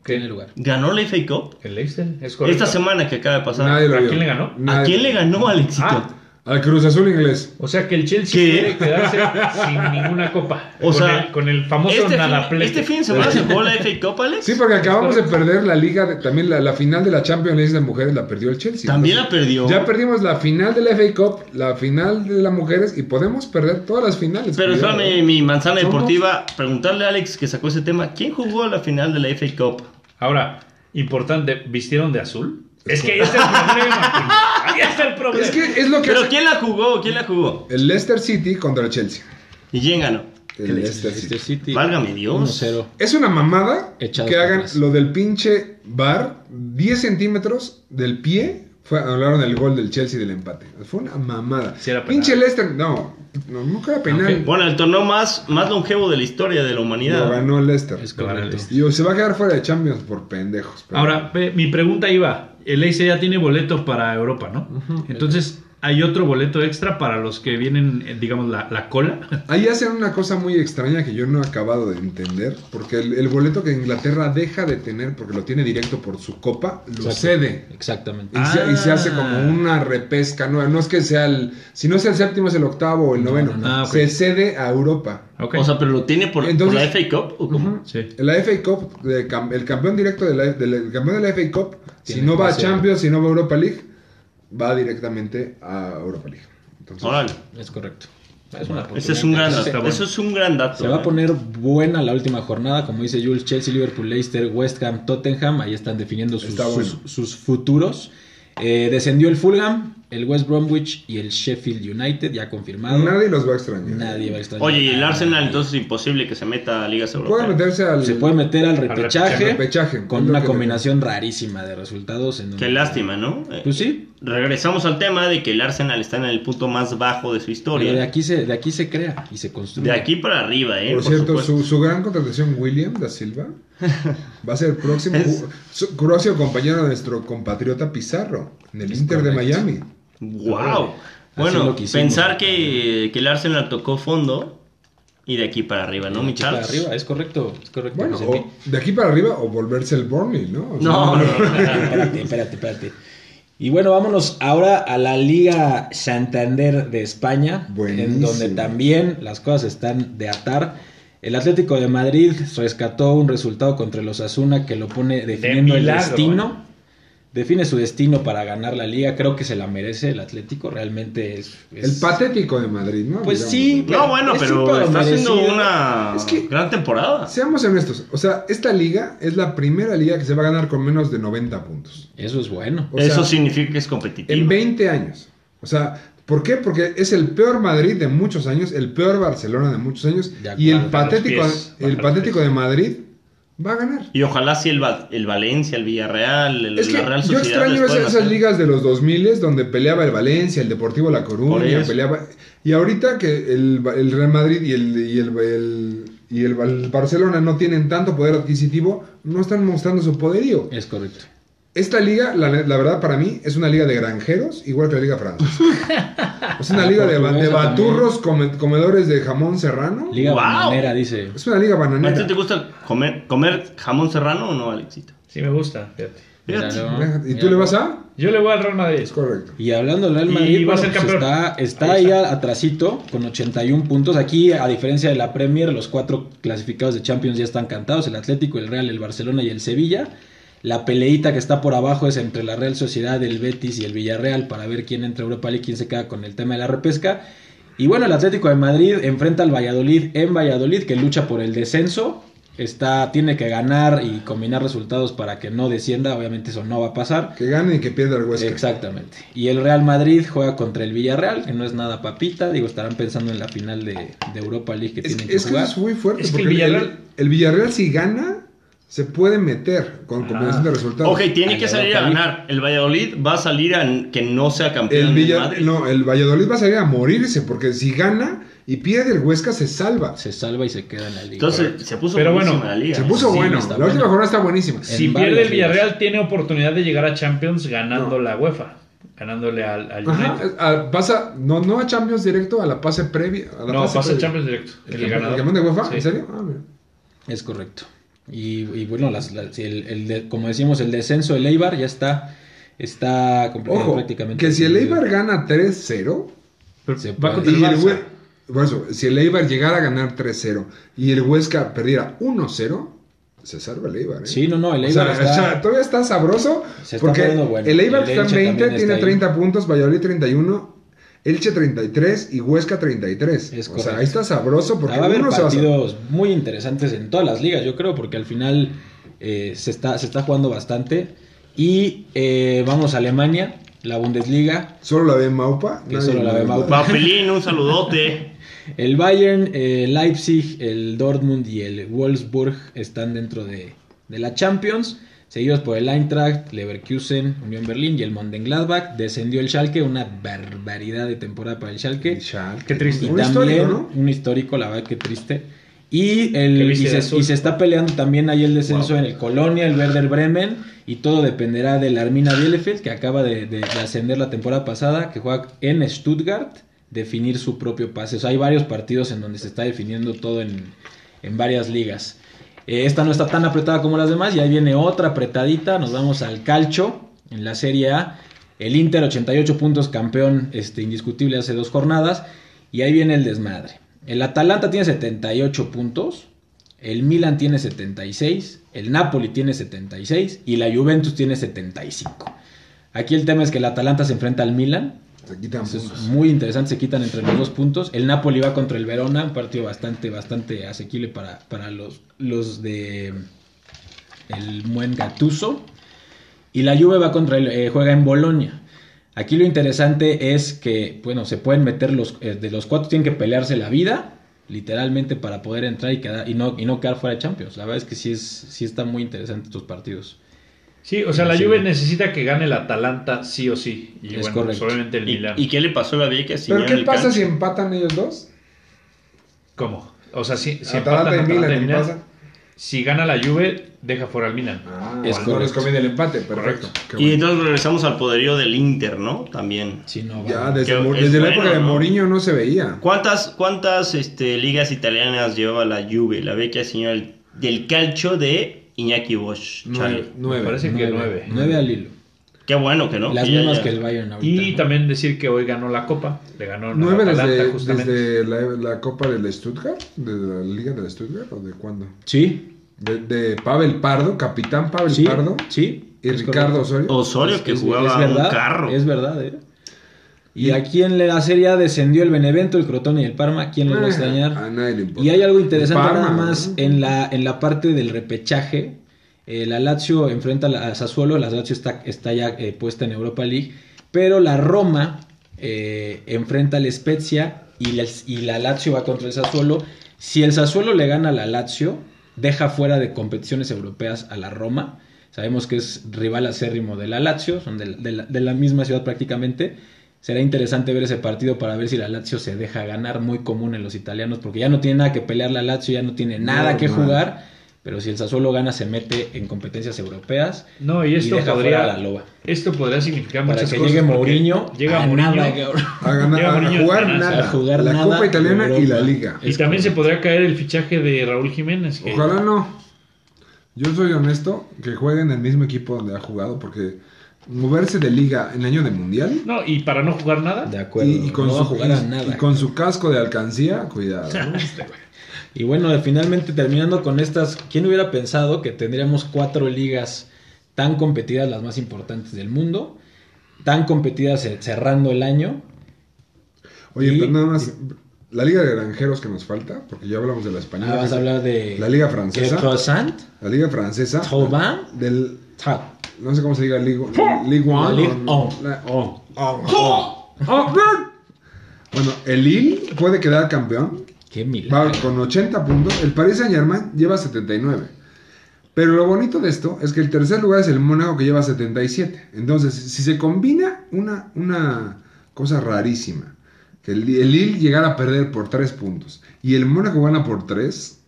Tiene lugar. ¿Ganó la FA Cup? El Leicester, es correcto. Esta semana que acaba de pasar. Nadie lo ¿A vio. quién le ganó? ¿A Nadie. quién le ganó, Alexito? Ah, Al Cruz Azul inglés. o sea que el Chelsea ¿Qué? puede quedarse sin ninguna copa. O con, sea, el, con el famoso este, fin, nadaplete. este fin de semana se jugó la FA Cup, Alex. Sí, porque acabamos de perder la liga, de- también la, la final de la Champions League de mujeres la perdió el Chelsea. También la Entonces, perdió. Ya perdimos la final de la FA Cup, la final de las mujeres y podemos perder todas las finales. Pero Cuidado, espérame, ¿eh? mi manzana Somos- deportiva, preguntarle a Alex que sacó ese tema. ¿Quién jugó la final de la FA Cup? Ahora, importante, ¿vistieron de azul? Es que ahí está el problema. Ahí está el problema. Es que es lo que ¿Pero hace quién la jugó? ¿Quién la jugó? el Leicester City contra el Chelsea. ¿Y quién ganó? el Leicester City. Leicester City. Válgame Dios. 1-0. Es una mamada Echados que para hagan atrás. lo del pinche bar 10 centímetros del pie. Fue, hablaron del gol del Chelsea del empate. Fue una mamada. Sí era penal. pinche Leicester, no, no, nunca era penal. Bueno, el torneo más, más longevo de la historia de la Lo humanidad. ganó el Leicester. Es correcto. Y se va a quedar fuera de Champions por pendejos. pero- Ahora, mi pregunta iba, el AC ya tiene boleto para Europa, ¿no? Entonces, ¿hay otro boleto extra para los que vienen, eh, digamos, la, la cola? Ahí hacen una cosa muy extraña que yo no he acabado de entender, porque el, el boleto que Inglaterra deja de tener, porque lo tiene directo por su copa, lo Exacto. cede. Exactamente. Y, se, y se hace Ah. como una repesca, no, no es que sea el, si no es el séptimo es el octavo o el No, noveno, no, no. Ah, se cede a Europa. O sea, pero lo tiene por, Entonces- por la FA Cup. ¿o cómo? Ujú. Sí. La FA Cup, el campeón directo de la, del- el campeón de la FA Cup, si no va a. Champions, si no va a Europa League, va directamente a Europa League. Entonces, Órale. Es correcto. Es una Ese es un gran bueno. Eso es un gran dato. Se va a ¿eh? poner buena la última jornada, como dice Jules, Chelsea, Liverpool, Leicester, West Ham, Tottenham, ahí están definiendo sus, Está bueno. sus- sus futuros. Eh, descendió el Fulham, el West Bromwich y el Sheffield United, ya confirmado. nadie los va a extrañar. Nadie va a extrañar. Oye, y el Arsenal entonces es imposible que se meta a ligas Puede europeas. meterse al... Se puede meter al repechaje, repechaje. con una combinación rarísima de resultados. En Qué lástima, ¿no? Pues sí, Regresamos al tema de que el Arsenal está en el punto más bajo de su pero de historia. aquí, se, de aquí se crea y se construye. De aquí para arriba, ¿eh? Por cierto, su, su gran contratación, William da Silva, va a ser el próximo, Es- su próximo compañero de nuestro compatriota Pizarro, en el Es Inter de. Miami. ¡Wow! Así Bueno, pensar que, que el Arsenal tocó fondo y de aquí para arriba, ¿no, mi De aquí para arriba, es correcto, es correcto. Bueno, en o de aquí para arriba o volverse el Burnley, ¿no? O sea, No, no, no. espérate, espérate, espérate. Y bueno, vámonos ahora a la Liga Santander de España, en donde también las cosas están de atar. El Atlético de Madrid rescató un resultado contra el Osasuna que lo pone definiendo el milagro, destino. Define su destino para ganar la liga. Creo que se la merece el Atlético. Realmente es. es- El patético de Madrid, ¿no? Pues Digamos. sí. No, bueno, Es pero está haciendo una Es que- gran temporada. Seamos honestos, o sea, esta liga es la primera liga que se va a ganar con menos de 90 puntos. Eso es bueno. O Eso sea, significa que es competitivo. En 20 años. O sea, ¿por qué? Porque es el peor Madrid de muchos años, el peor Barcelona de muchos años, De y el patético, pies, el patético de Madrid va a ganar. Y ojalá si el, Va- el Valencia, el Villarreal, el, Es que la Real yo Sociedad. extraño les esas, puedan esas hacer. ligas de los 2000 donde peleaba el Valencia, el Deportivo La Por Coruña, eso. peleaba... Y ahorita que el, el Real Madrid y el, y el, el- y el Val- Barcelona no tienen tanto poder adquisitivo, no están mostrando su poderío. Es correcto. Esta liga, la, la verdad para mí, es una liga de granjeros, igual que la liga francesa. es una Ah, liga de, ba- de baturros come- comedores de jamón serrano. Liga Wow. bananera, dice. Es una liga ¿A ti bananera. te gusta comer, comer jamón serrano o no, Alexito? Sí, me gusta, fíjate. ¿Y tú le vas a? Yo le voy al Real Madrid. Es correcto. Y hablando del Real Y Madrid, va a bueno, ser pues está, está Ahí ahí está. atrasito con 81 puntos. Aquí, a diferencia de la Premier, los cuatro clasificados de Champions ya están cantados. El Atlético, el Real, el Barcelona y el Sevilla. La peleita que está por abajo es entre la Real Sociedad, el Betis y el Villarreal para ver quién entra a Europa League, quién se queda con el tema de la repesca. Y bueno, el Atlético de Madrid enfrenta al Valladolid en Valladolid, que lucha por el descenso. Está, tiene que ganar y combinar resultados para que no descienda. Obviamente eso no va a pasar. Que gane y que pierda el Huesca. Exactamente. Y el Real Madrid juega contra el Villarreal, que no es nada papita. Digo, estarán pensando en la final de, de Europa League que Es, tienen que es jugar. es muy fuerte. Es que porque el Villarreal- el, el Villarreal si gana, se puede meter con Ajá. combinación de resultados. Ok, tiene que salir a ganar. El Valladolid va a salir a que no sea campeón El, de Villa- Madrid. no, el Valladolid va a salir a morirse porque si gana y pierde el Huesca se salva. Se salva y se queda en la liga. Entonces se puso Pero buenísima bueno, la liga. Se puso Sí, bueno. La bueno. última jornada está buenísima. Si En pierde el Villarreal, tiene oportunidad de llegar a Champions ganando No. la UEFA. Ganándole al, al Ajá, United. a- pasa, no, no a Champions directo, a la pase previa. A la No, pasa previa. Champions directo. ¿El, El, campeón- ganador. el campeón de UEFA? Sí. ¿En serio? Ah, mira. Es correcto. Y, y bueno, las, las- el, el de- como decimos, el descenso del Eibar ya está, está completamente Ojo, prácticamente. que si el. Eibar gana 3-0, Pero Se va contra el el Barça. Por eso, si el Eibar llegara a ganar 3-0 y el Huesca perdiera 1-0, se salva el Eibar. ¿eh? Sí, no, no, el O sea, Eibar está- o sea, todavía está sabroso. Se está porque bueno. el Eibar El está en Elche 20, también tiene está ahí. 30 puntos, Valladolid 31, Elche 33 y Huesca 33. Es o correcto. sea, ahí está sabroso porque va a haber uno se va a partidos muy interesantes en todas las ligas, yo creo, porque al final eh, se, está, se está jugando bastante. Y eh, vamos a Alemania, la Bundesliga, Solo la ve Maupa. Que solo la ve Maupa. Papelín, un saludote. el Bayern, el Leipzig, el Dortmund y el Wolfsburg están dentro de, de la Champions. Seguidos por el Eintracht, Leverkusen, Unión Berlín y el Mönchengladbach. Descendió el Schalke, una barbaridad de temporada para el Schalke. Schalke. Qué triste. Y Un también histórico, ¿no? un histórico, la verdad que triste. Y, el, y, se, azul. y se está peleando también ahí el descenso Wow. en el Colonia, el Werder Bremen. Y todo dependerá del Armina Bielefeld, que acaba de, de- de ascender la temporada pasada, que juega en Stuttgart, definir su propio pase. O sea, hay varios partidos en donde se está definiendo todo en, en varias ligas. Eh, esta no está tan apretada como las demás, y ahí viene otra apretadita. Nos vamos al calcho en la Serie A. El Inter, 88 puntos, campeón este, indiscutible hace dos jornadas. Y ahí viene el desmadre. El Atalanta tiene 78 puntos. El Milan tiene 76. El Napoli tiene 76. Y la Juventus tiene 75. Aquí el tema es que el Atalanta se enfrenta al Milan. Se quitan Eso es muy interesante, se quitan entre los dos puntos. El Napoli va contra el Verona, un partido bastante, bastante asequible para, para los, los de el buen Gattuso. Y la Juve va contra el, eh, juega en Bolonia. Aquí lo interesante es que, bueno, se pueden meter los, eh, de los cuatro tienen que pelearse la vida, literalmente, para poder entrar y, quedar, y, no, y no quedar fuera de Champions. La verdad es que sí, es, sí está muy interesante estos partidos. Sí, o sea, la Sí. Juve necesita que gane el Atalanta sí o sí. Y Es bueno, correcto. pues, obviamente el ¿Y, Milan. y qué le pasó a la Vieja? Si ¿Pero qué pasa cancha? si empatan ellos dos? ¿Cómo? O sea, si, si Atalanta empatan y Milan, Atalanta y Milan, ¿pasa? si gana la Juve, deja fuera al Milan. Ah, Es no les correcto. conviene el empate, perfecto. Qué Y entonces regresamos al poderío del Inter, ¿no? También. Si no, va- Ya, desde, desde la bueno, época de. Mourinho no se veía. ¿Cuántas, cuántas este, ligas italianas llevaba la Juve? La vecchia señora del- del calcio de Iñaki Bosch. Nueve. Chale. Me nueve. parece que nueve. Nueve al hilo. Qué bueno que no. Las que mismas ya- que el Bayern ahorita. Y ¿no? también decir que hoy ganó la Copa. Le ganó al ¿Nueve desde, justamente. desde la, la Copa del Stuttgart? ¿De la Liga del Stuttgart o de cuándo? Sí, De, de Pavel Pardo, capitán Pavel sí, Pardo sí. y Ricardo. Osorio. Osorio Es- que jugaba es verdad, un carro. Es verdad, ¿eh? Y aquí en la Serie A descendió el Benevento, el Crotone y el Parma. ¿Quién les va a Ah, extrañar? A nadie le importa. Y hay algo interesante Parma, nada más ¿no? en la, en la parte del repechaje. Eh, la Lazio enfrenta a Sassuolo, la Lazio está, está ya eh, puesta en Europa League, pero la Roma eh, enfrenta al Spezia y la, y la Lazio va contra el Sassuolo. Si el Sassuolo le gana a la Lazio, deja fuera de competiciones europeas a la Roma. Sabemos que es rival acérrimo de la Lazio, son de, de la, de la misma ciudad prácticamente. Será interesante ver ese partido para ver si la Lazio se deja ganar, muy común en los italianos, porque ya no tiene nada que pelear la Lazio, ya no tiene nada que jugar, pero si el Sassuolo gana se mete en competencias europeas No, y esto deja fuera podría, a la loba. esto podría significar Para muchas que cosas. llegue Mourinho, Llega a Mourinho. nada, A, ganar, Llega a Mourinho jugar nada. a jugar la nada Copa Italiana y la. Liga. Y Es también se podría caer el fichaje de Raúl Jiménez. que- Ojalá no. Yo soy honesto que juegue en el mismo equipo donde ha jugado porque moverse de liga en año de mundial No, y para no jugar nada. De acuerdo, y, y con no su, jugar a nada. y con su casco de alcancía, cuidado. ¿no? Y bueno, finalmente terminando con estas, ¿quién hubiera pensado que tendríamos cuatro ligas tan competidas, las más importantes del mundo, tan competidas eh, cerrando el año? Oye, Y- pero nada más, la liga de granjeros que nos falta, porque ya hablamos de la española. Ah, vas a hablar de La liga francesa. La liga francesa. Del, Ta- no sé cómo se diga, Ligue, Ligue La One. O- la- Oh. Oh, Bueno, el Lille puede quedar campeón. Qué Va con 80 puntos. El Paris Saint Germain lleva 79. Pero lo bonito de esto es que el tercer lugar es el Mónaco que lleva 77. Entonces, si se combina una, una cosa rarísima, que el, el Lille llegara a perder por 3 puntos y el Mónaco gana por 3,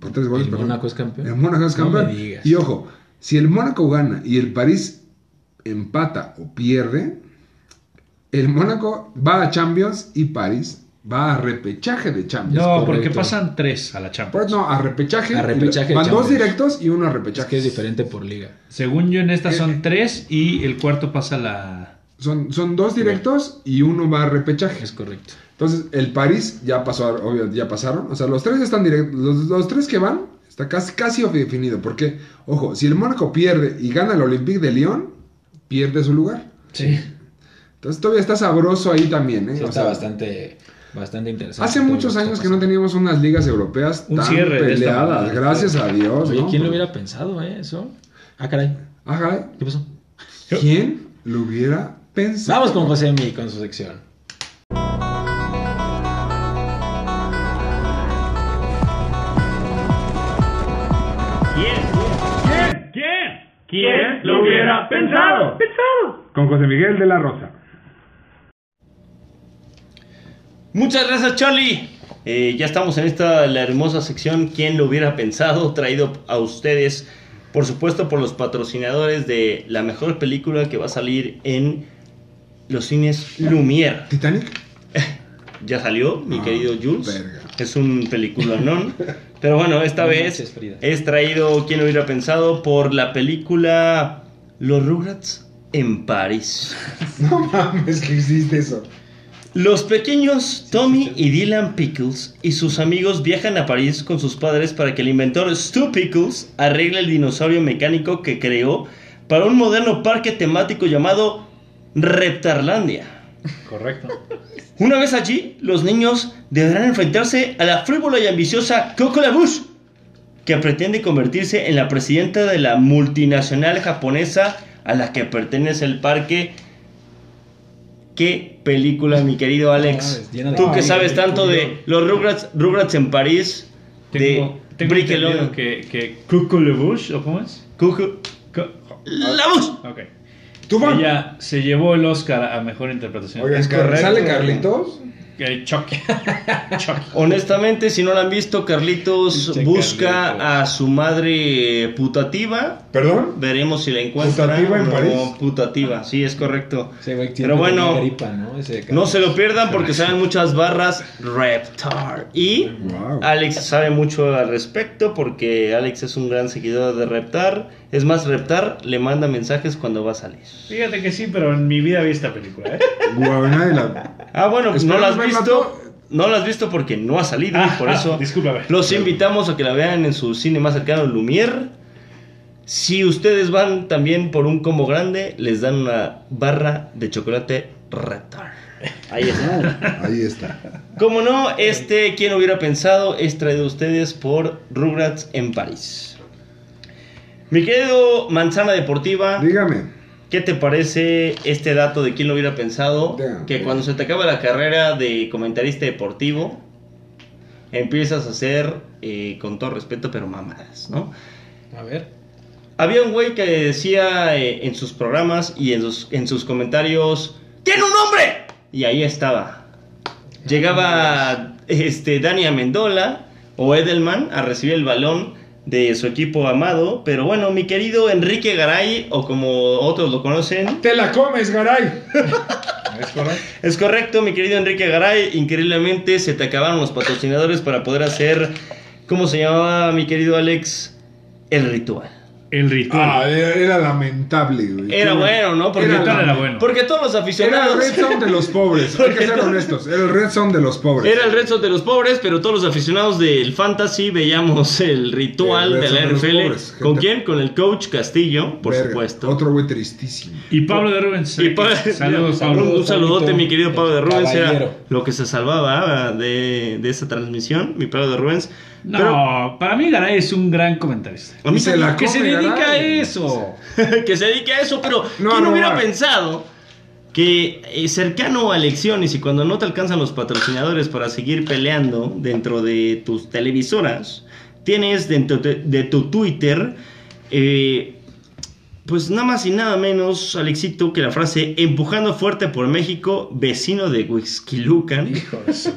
por 3 goles, ¿El perdón. Mónaco es campeón? El Mónaco es No campeón. me digas. Y ojo, si el Mónaco gana y el París empata o pierde, el Mónaco va a Champions y París va a repechaje de Champions. No, porque pasan tres a la Champions. Pues no, a repechaje. A repechaje Van dos directos y uno a Es repechaje. que es diferente por liga. Según yo, en esta Eh, son tres y el cuarto pasa a la. Son, son dos directos y uno va a repechaje. Es correcto. Entonces, el París ya pasó, obvio, ya pasaron. O sea, los tres están directos. Los, los tres que van, está casi, casi definido. Porque, ojo, si el Mónaco pierde y gana el Olympique de Lyon, pierde su lugar. Sí. Entonces, todavía está sabroso ahí también. ¿eh? Sí, O está sea, bastante, bastante interesante. Hace muchos años que no teníamos unas ligas europeas Un tan cierre esta peleadas. Gracias a Dios. Oye, ¿no? ¿quién lo hubiera pensado, eh? Eso. Ah, caray. Ajá. ¿Qué pasó? ¿Quién lo hubiera pensado? Vamos con José Mi con su sección. ¿Quién? ¿Quién lo hubiera pensado? Pensado. Con José Miguel de la Rosa. Muchas gracias, Charlie. Eh, ya estamos en esta la hermosa sección. ¿Quién lo hubiera pensado? Traído a ustedes, por supuesto, por los patrocinadores de la mejor película que va a salir en los cines Lumière. ¿Titanic? Ya salió, mi Ah, querido Jules. verga. Es un película non. Pero bueno, esta vez Frida. es traído, ¿quién lo hubiera pensado? Por la película Los Rugrats en París. No mames que existe eso. Los pequeños Tommy y Dylan Pickles y sus amigos viajan a París con sus padres para que el inventor Stu Pickles arregle el dinosaurio mecánico que creó para un moderno parque temático llamado Reptarlandia. Correcto. Una vez allí, los niños deberán enfrentarse a la frívola y ambiciosa Coco Labush, que pretende convertirse en la presidenta de la multinacional japonesa a la que pertenece el parque. ¿Qué película, mi querido Alex? Tú que sabes tanto de los Rugrats, Rugrats en París, Tengo, de tengo Brick entendido Alone. que, que Cuckoo ¿o cómo es? Coco Co- Labush. Ok. ¿Tú? Ella se llevó el Oscar a mejor interpretación. Oigan. ¿sale Carlitos? Chucky. Chucky. Honestamente, si no la han visto, Carlitos Pinche busca Carlitos. a su madre putativa ¿Perdón? Veremos si la encuentra. ¿Putativa en París? Putativa, sí, es correcto. Güey Pero bueno, gripa, ¿no? Ese No se lo pierdan porque salen muchas barras Reptar. Y Wow. Alex sabe mucho al respecto porque Alex es un gran seguidor de Reptar. Es más, Reptar le manda mensajes cuando va a salir. Fíjate que sí, pero en mi vida vi esta película, ¿eh? Guau, nadie la... Ah, bueno, no Esperemos la has verla visto. No la has visto porque no ha salido. Ah, por eso discúlpame. los invitamos a que la vean en su cine más cercano, Lumière. Si ustedes van también por un combo grande, les dan una barra de chocolate Reptar. Ahí está. Ahí está. Como no, este, quien hubiera pensado, es traído a ustedes por Rugrats en París. Mi querido Manzana Deportiva, Dígame. ¿Qué te parece este dato de quién lo hubiera pensado? Que cuando se te acaba la carrera de comentarista deportivo, empiezas a hacer, eh, con todo respeto, pero mamadas, ¿no? A ver. Había un güey que decía eh, en sus programas y en sus, en sus comentarios, ¡Tiene un nombre! Y ahí estaba. Llegaba este, Dani Amendola o Edelman a recibir el balón de su equipo amado. Pero bueno, mi querido Enrique Garay, o como otros lo conocen, ¡Te la comes, Garay! ¿Es correcto? es correcto, mi querido Enrique Garay. Increíblemente se te acabaron los patrocinadores para poder hacer, ¿cómo se llamaba mi querido Alex? El ritual. El ritual. Ah, era, era lamentable, güey. Era bueno, ¿no? Porque, Era era bueno. porque todos los Era el aficionados... red zone de los pobres. Hay que ser honestos. Era el red zone de los pobres. Era el red zone de los pobres, pero todos los aficionados del fantasy veíamos el ritual El red de la de los NFL. pobres, ¿Con quién? Con el coach Castillo, por Verga, supuesto. Otro güey tristísimo. Y Pablo de Rubens. Y pa- Saludos, un, Pablo. un saludote, Pablito. mi querido Pablo de Rubens. Era lo que se salvaba de, de esa transmisión, mi Pablo de Rubens. No, Pero para mí Garay es un gran comentarista. a mí se la Que se dedica a eso. que se dedique a eso, pero No, ¿quién no hubiera pensado que eh, cercano a elecciones y cuando no te alcanzan los patrocinadores para seguir peleando dentro de tus televisoras, tienes dentro de, de tu Twitter, eh, pues nada más y nada menos, Alexito, que la frase empujando fuerte por México, vecino de Huixquilucan,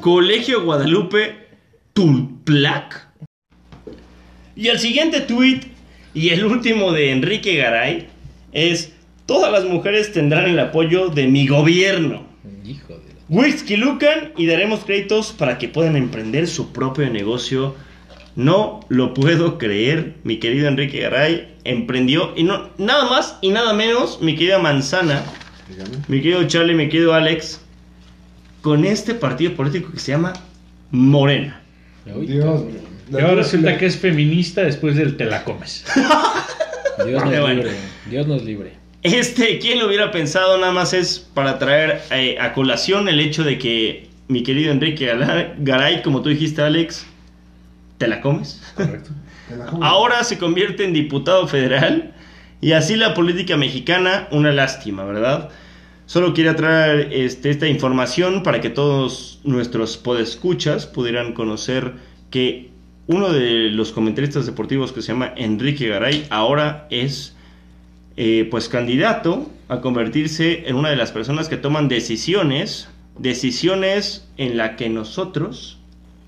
Colegio Guadalupe, Tulplac. Y el siguiente tweet y el último de Enrique Garay es: Todas las mujeres tendrán el apoyo de mi gobierno. Hijo de la... Huixquilucan y daremos créditos para que puedan emprender su propio negocio. No lo puedo creer, mi querido Enrique Garay emprendió y no nada más y nada menos, mi querida Manzana, Dígame. mi querido Charlie, mi querido Alex, con este partido político que se llama Morena. Dios. Y ahora resulta que es feminista después del te la comes. Dios nos bueno. libre. Dios nos libre. Este, ¿quién lo hubiera pensado? Nada más es para traer eh, a colación el hecho de que mi querido Enrique Garay, como tú dijiste, Alex, ¿te la comes? Correcto. Te la comes. Ahora se convierte en diputado federal y así la política mexicana, una lástima, ¿verdad? Solo quería traer este, esta información para que todos nuestros podescuchas pudieran conocer que uno de los comentaristas deportivos que se llama Enrique Garay ahora es eh, pues candidato a convertirse en una de las personas que toman decisiones, decisiones en la que nosotros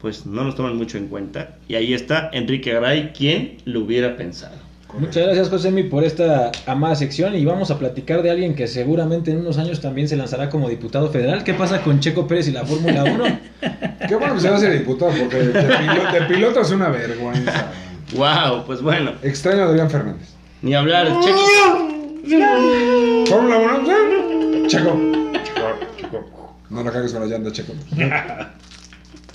pues no nos toman mucho en cuenta. Y ahí está Enrique Garay, quien lo hubiera pensado. Muchas gracias, Josemi, por esta amada sección. Y vamos a platicar de alguien que seguramente en unos años también se lanzará como diputado federal. ¿Qué pasa con Checo Pérez y la Fórmula 1? Qué bueno que se va a ser diputado, porque de piloto, de piloto es una vergüenza. Wow, pues bueno, Extraño a Adrián Fernández. ni hablar. Checo. Fórmula 1, Checo. No la cagues con las llantas, Checo.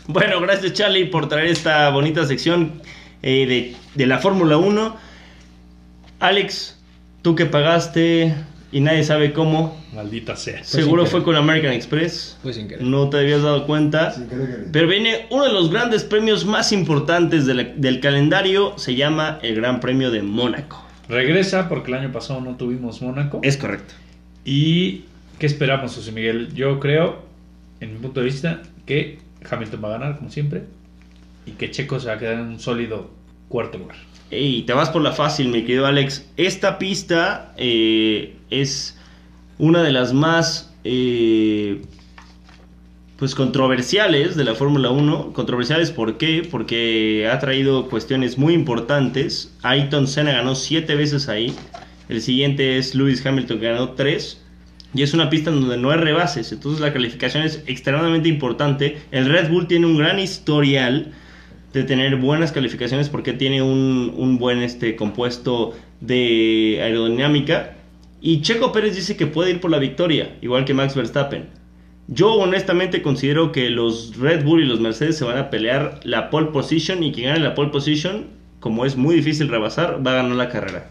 Bueno, gracias Charlie por traer esta bonita sección eh, de, de la Fórmula 1. Alex, tú que pagaste y nadie sabe cómo, Maldita sea. seguro sin fue con American Express. Pues sin querer. No te habías dado cuenta. Sin querer querer. Pero viene uno de los grandes premios más importantes de la- del calendario. Se llama el Gran Premio de Mónaco. Regresa porque el año pasado no tuvimos Mónaco. Es correcto. ¿Y qué esperamos, José Miguel? Yo creo, en mi punto de vista, que Hamilton va a ganar, como siempre, y que Checo se va a quedar en un sólido cuarto lugar. Ey, te vas por la fácil, mi querido Alex. Esta pista eh, es una de las más eh, pues controversiales de la Fórmula 1. Controversiales, ¿por qué? Porque ha traído cuestiones muy importantes. Ayrton Senna ganó siete veces ahí. El siguiente es Lewis Hamilton, que ganó tres. Y es una pista donde no hay rebases. Entonces la calificación es extremadamente importante. El Red Bull tiene un gran historial de tener buenas calificaciones porque tiene un, un buen este, compuesto de aerodinámica. Y Checo Pérez dice que puede ir por la victoria, igual que Max Verstappen. Yo honestamente considero que los Red Bull y los Mercedes se van a pelear la pole position y quien gane la pole position, como es muy difícil rebasar, va a ganar la carrera.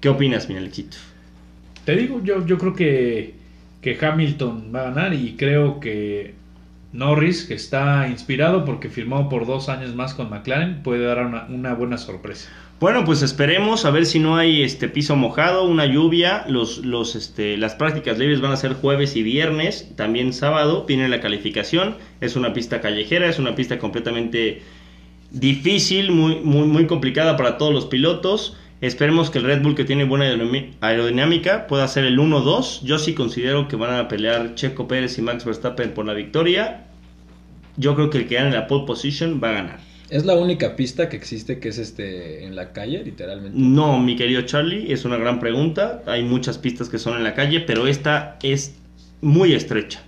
¿Qué opinas, mi Alexito? Te digo, yo, yo creo que, que Hamilton va a ganar y creo que Norris, que está inspirado porque firmó por dos años más con McLaren, puede dar una, buena sorpresa. Bueno, pues esperemos a ver si no hay este piso mojado, una lluvia. Los, los, este, las prácticas libres van a ser jueves y viernes, también sábado. Viene la calificación. Es una pista callejera, es una pista completamente difícil, muy, muy, muy complicada para todos los pilotos. Esperemos que el Red Bull, que tiene buena aerodinámica, pueda hacer el 1-2. Yo sí considero que van a pelear Checo Pérez y Max Verstappen por la victoria. Yo creo que el que gane la pole position va a ganar. Es la única pista que existe que es este en la calle, literalmente. No, mi querido Charlie, es una gran pregunta. Hay muchas pistas que son en la calle, pero esta es muy estrecha.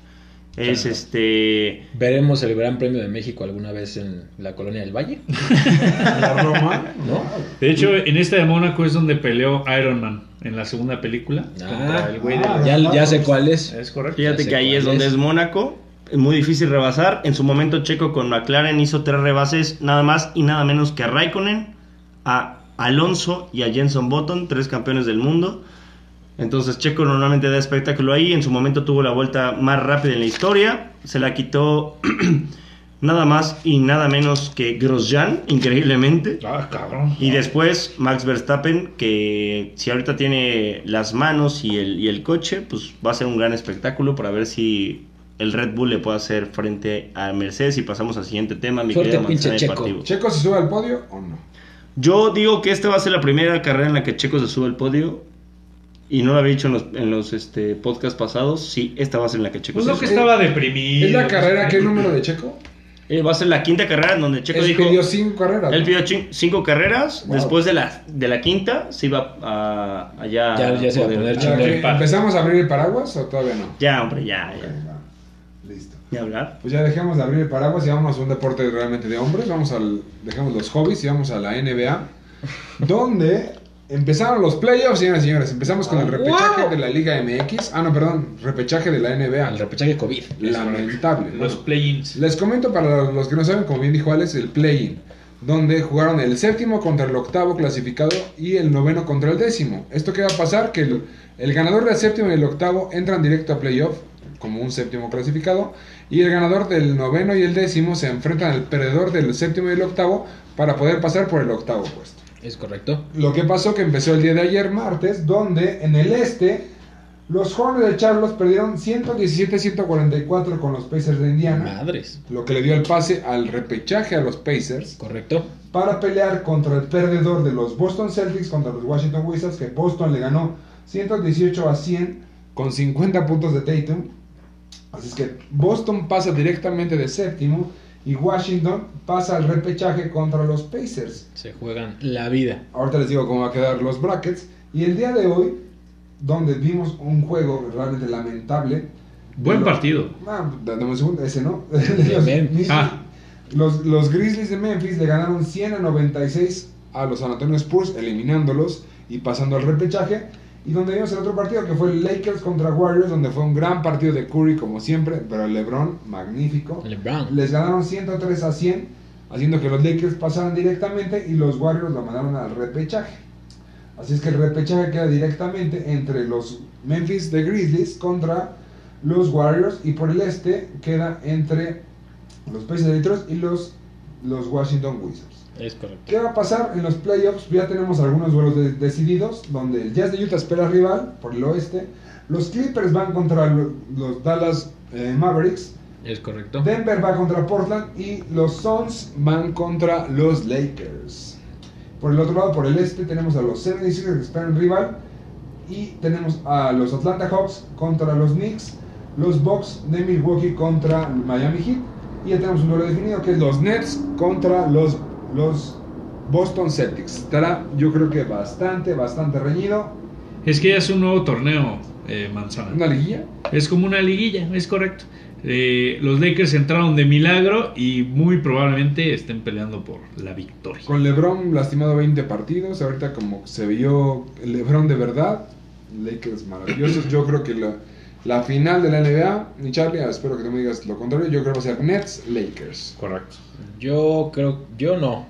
Es Claro. este. Veremos el Gran Premio de México alguna vez en la colonia del Valle. La Roma, ¿No? De hecho, en esta de Mónaco es donde peleó Iron Man en la segunda película. contra el güey de ah, los- Ya, ya sé cuál es. Es correcto. Fíjate que ahí cuál es donde es. es Mónaco. Es muy difícil rebasar. En su momento, Checo con McLaren hizo tres rebases, nada más y nada menos que a Raikkonen, a Alonso y a Jenson Button, tres campeones del mundo. Entonces Checo normalmente da espectáculo ahí. En su momento tuvo la vuelta más rápida en la historia. Se la quitó nada más y nada menos que Grosjean, increíblemente. Ah, cabrón. Y después Max Verstappen, que si ahorita tiene las manos y el, y el coche, pues va a ser un gran espectáculo para ver si el Red Bull le puede hacer frente a Mercedes. Y pasamos al siguiente tema, mi Suerte, pinche Manzana Checo. ¿Checo se sube al podio o no? Yo digo que esta va a ser la primera carrera en la que Checo se sube al podio. Y no lo había dicho en los, en los este, podcasts pasados. Sí, esta va a ser la que Checo Pues se lo que estaba deprimido. ¿Es la carrera qué número de Checo? Eh, va a ser la quinta carrera en donde Checo Él dijo... pidió cinco carreras. Él ¿no? pidió cinco carreras. Wow. Después de la, de la quinta, se iba a, allá. Ya- ya se va a poder- poner. ¿Empezamos a abrir el paraguas o todavía no? Ya, hombre, ya, Ok, ya. va. Listo. Ni hablar. Pues ya dejemos de abrir el paraguas y vamos a un deporte realmente de hombres. Vamos al, dejamos los hobbies y vamos a la NBA, donde empezaron los playoffs, señoras y señores. Empezamos con el repechaje de la Liga MX. Ah, no, perdón, repechaje de la NBA. repechaje COVID. Lamentable. Los play-ins. les comento para los que no saben, como bien dijo Alex, el play-in, donde jugaron el séptimo contra el octavo clasificado y el noveno contra el décimo. ¿Esto qué va a pasar? Que el, el ganador del séptimo y el octavo entran directo a playoff como un séptimo clasificado y el ganador del noveno y el décimo se enfrentan al perdedor del séptimo y el octavo para poder pasar por el octavo puesto. Es correcto. Lo que pasó que empezó el día de ayer, martes, donde en el este Los Hornets de Charlotte perdieron 117-144 con los Pacers de Indiana, Madres. lo que le dio el pase al repechaje a los Pacers Correcto. para pelear contra el perdedor de los Boston Celtics contra los Washington Wizards, que Boston le ganó 118 a 100 con 50 puntos de Tatum. Así es que Boston pasa directamente de séptimo y Washington pasa al repechaje contra los Pacers. Se juegan la vida. Ahorita les digo cómo va a quedar los brackets. Y el día de hoy, donde vimos un juego realmente lamentable. Buen Lo- partido. Ah, dame un segundo, ese no. Memphis. Ah. Los, los Grizzlies de Memphis le ganaron 100 a 96 a los San Antonio Spurs, eliminándolos y pasando al repechaje. Y donde vimos el otro partido que fue el Lakers contra Warriors, donde fue un gran partido de Curry como siempre, pero el LeBron, magnífico. LeBron. Les ganaron 103 a 100, haciendo que los Lakers pasaran directamente y los Warriors lo mandaron al repechaje. Así es que el repechaje queda directamente entre los Memphis de Grizzlies contra los Warriors y por el este queda entre los Pacers de Detroit y los, los Washington Wizards. Es correcto. ¿Qué va a pasar en los playoffs? Ya tenemos algunos duelos de- decididos, donde el Jazz de Utah espera rival por el oeste. Los Clippers van contra lo- los Dallas eh, Mavericks. Es correcto. Denver va contra Portland y los Suns van contra los Lakers. Por el otro lado, por el este, tenemos a los 76ers que esperan rival. Y tenemos a los Atlanta Hawks contra los Knicks. Los Bucks de Milwaukee contra Miami Heat. Y ya tenemos un duelo definido que es los Nets contra los, los Boston Celtics. Estará, yo creo que bastante, bastante reñido. Es que ya es un nuevo torneo, eh, Manzana. Una liguilla. Es como una liguilla, es correcto. Eh, los Lakers entraron de milagro y muy probablemente estén peleando por la victoria. Con LeBron lastimado 20 partidos, ahorita como se vio LeBron de verdad, Lakers maravillosos. Yo creo que la, la final de la NBA, y Charlie, ah, espero que tú me digas lo contrario, yo creo que va a ser Nets Lakers. Correcto. Yo creo, yo no.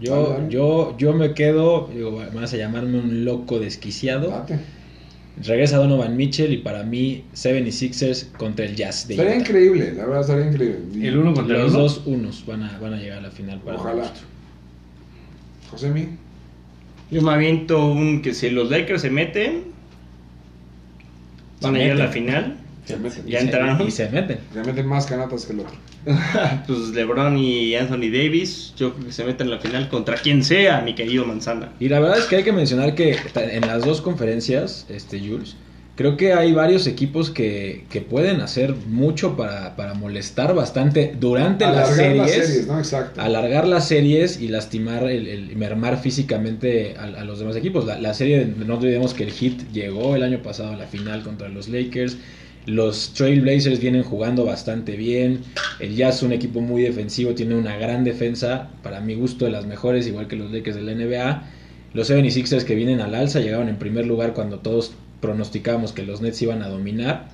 Yo, Dale, dale. yo, yo me quedo, digo, vas a llamarme un loco desquiciado. Date. Regresa Donovan Mitchell y para mí 76ers contra el Jazz de Estaría Utah. increíble, la verdad estaría increíble. El uno contra el Los uno. dos unos van a, van a llegar a la final para mi Ojalá. gusto. Josemi, Yo me aviento un que si los Lakers se meten, van a Se llegar a la final. se meten. Ya Y se- entraron. Y se meten. Se meten más canatas que el otro. pues LeBron y Anthony Davis, yo creo que se meten en la final contra quien sea, mi querido Manzana. Y la verdad es que hay que mencionar que en las dos conferencias, este Jules, creo que hay varios equipos que, que pueden hacer mucho para, para molestar bastante durante las Alargar series, las series, ¿no? Exacto. alargar las series y lastimar, el, el- mermar físicamente a, a los demás equipos. La, la serie, no olvidemos que el Heat llegó el año pasado a la final contra los Lakers. Los Trailblazers vienen jugando bastante bien. El Jazz es un equipo muy defensivo, tiene una gran defensa, para mi gusto de las mejores, igual que los Lakers de la NBA. Los 76ers que vienen al alza llegaron en primer lugar cuando todos pronosticábamos que los Nets iban a dominar.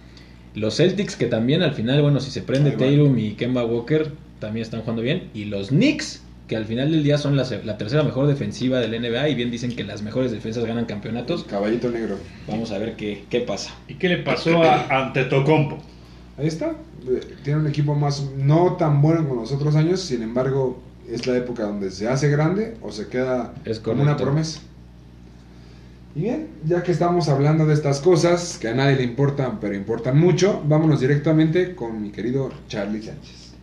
Los Celtics que también al final, bueno, si se prende. Tatum y Kemba Walker, también están jugando bien. Y los Knicks, que al final del día son la, se- la tercera mejor defensiva del NBA y bien dicen que las mejores defensas ganan campeonatos. Caballito negro. Vamos a ver qué, qué pasa. ¿Y qué le pasó a Antetokounmpo? Ahí está. Eh, Tiene un equipo más no tan bueno como los otros años, sin embargo, es la época donde se hace grande o se queda Es como una promesa. Y bien, ya que estamos hablando de estas cosas que a nadie le importan, pero importan mucho, vámonos directamente con mi querido Charlie Sánchez.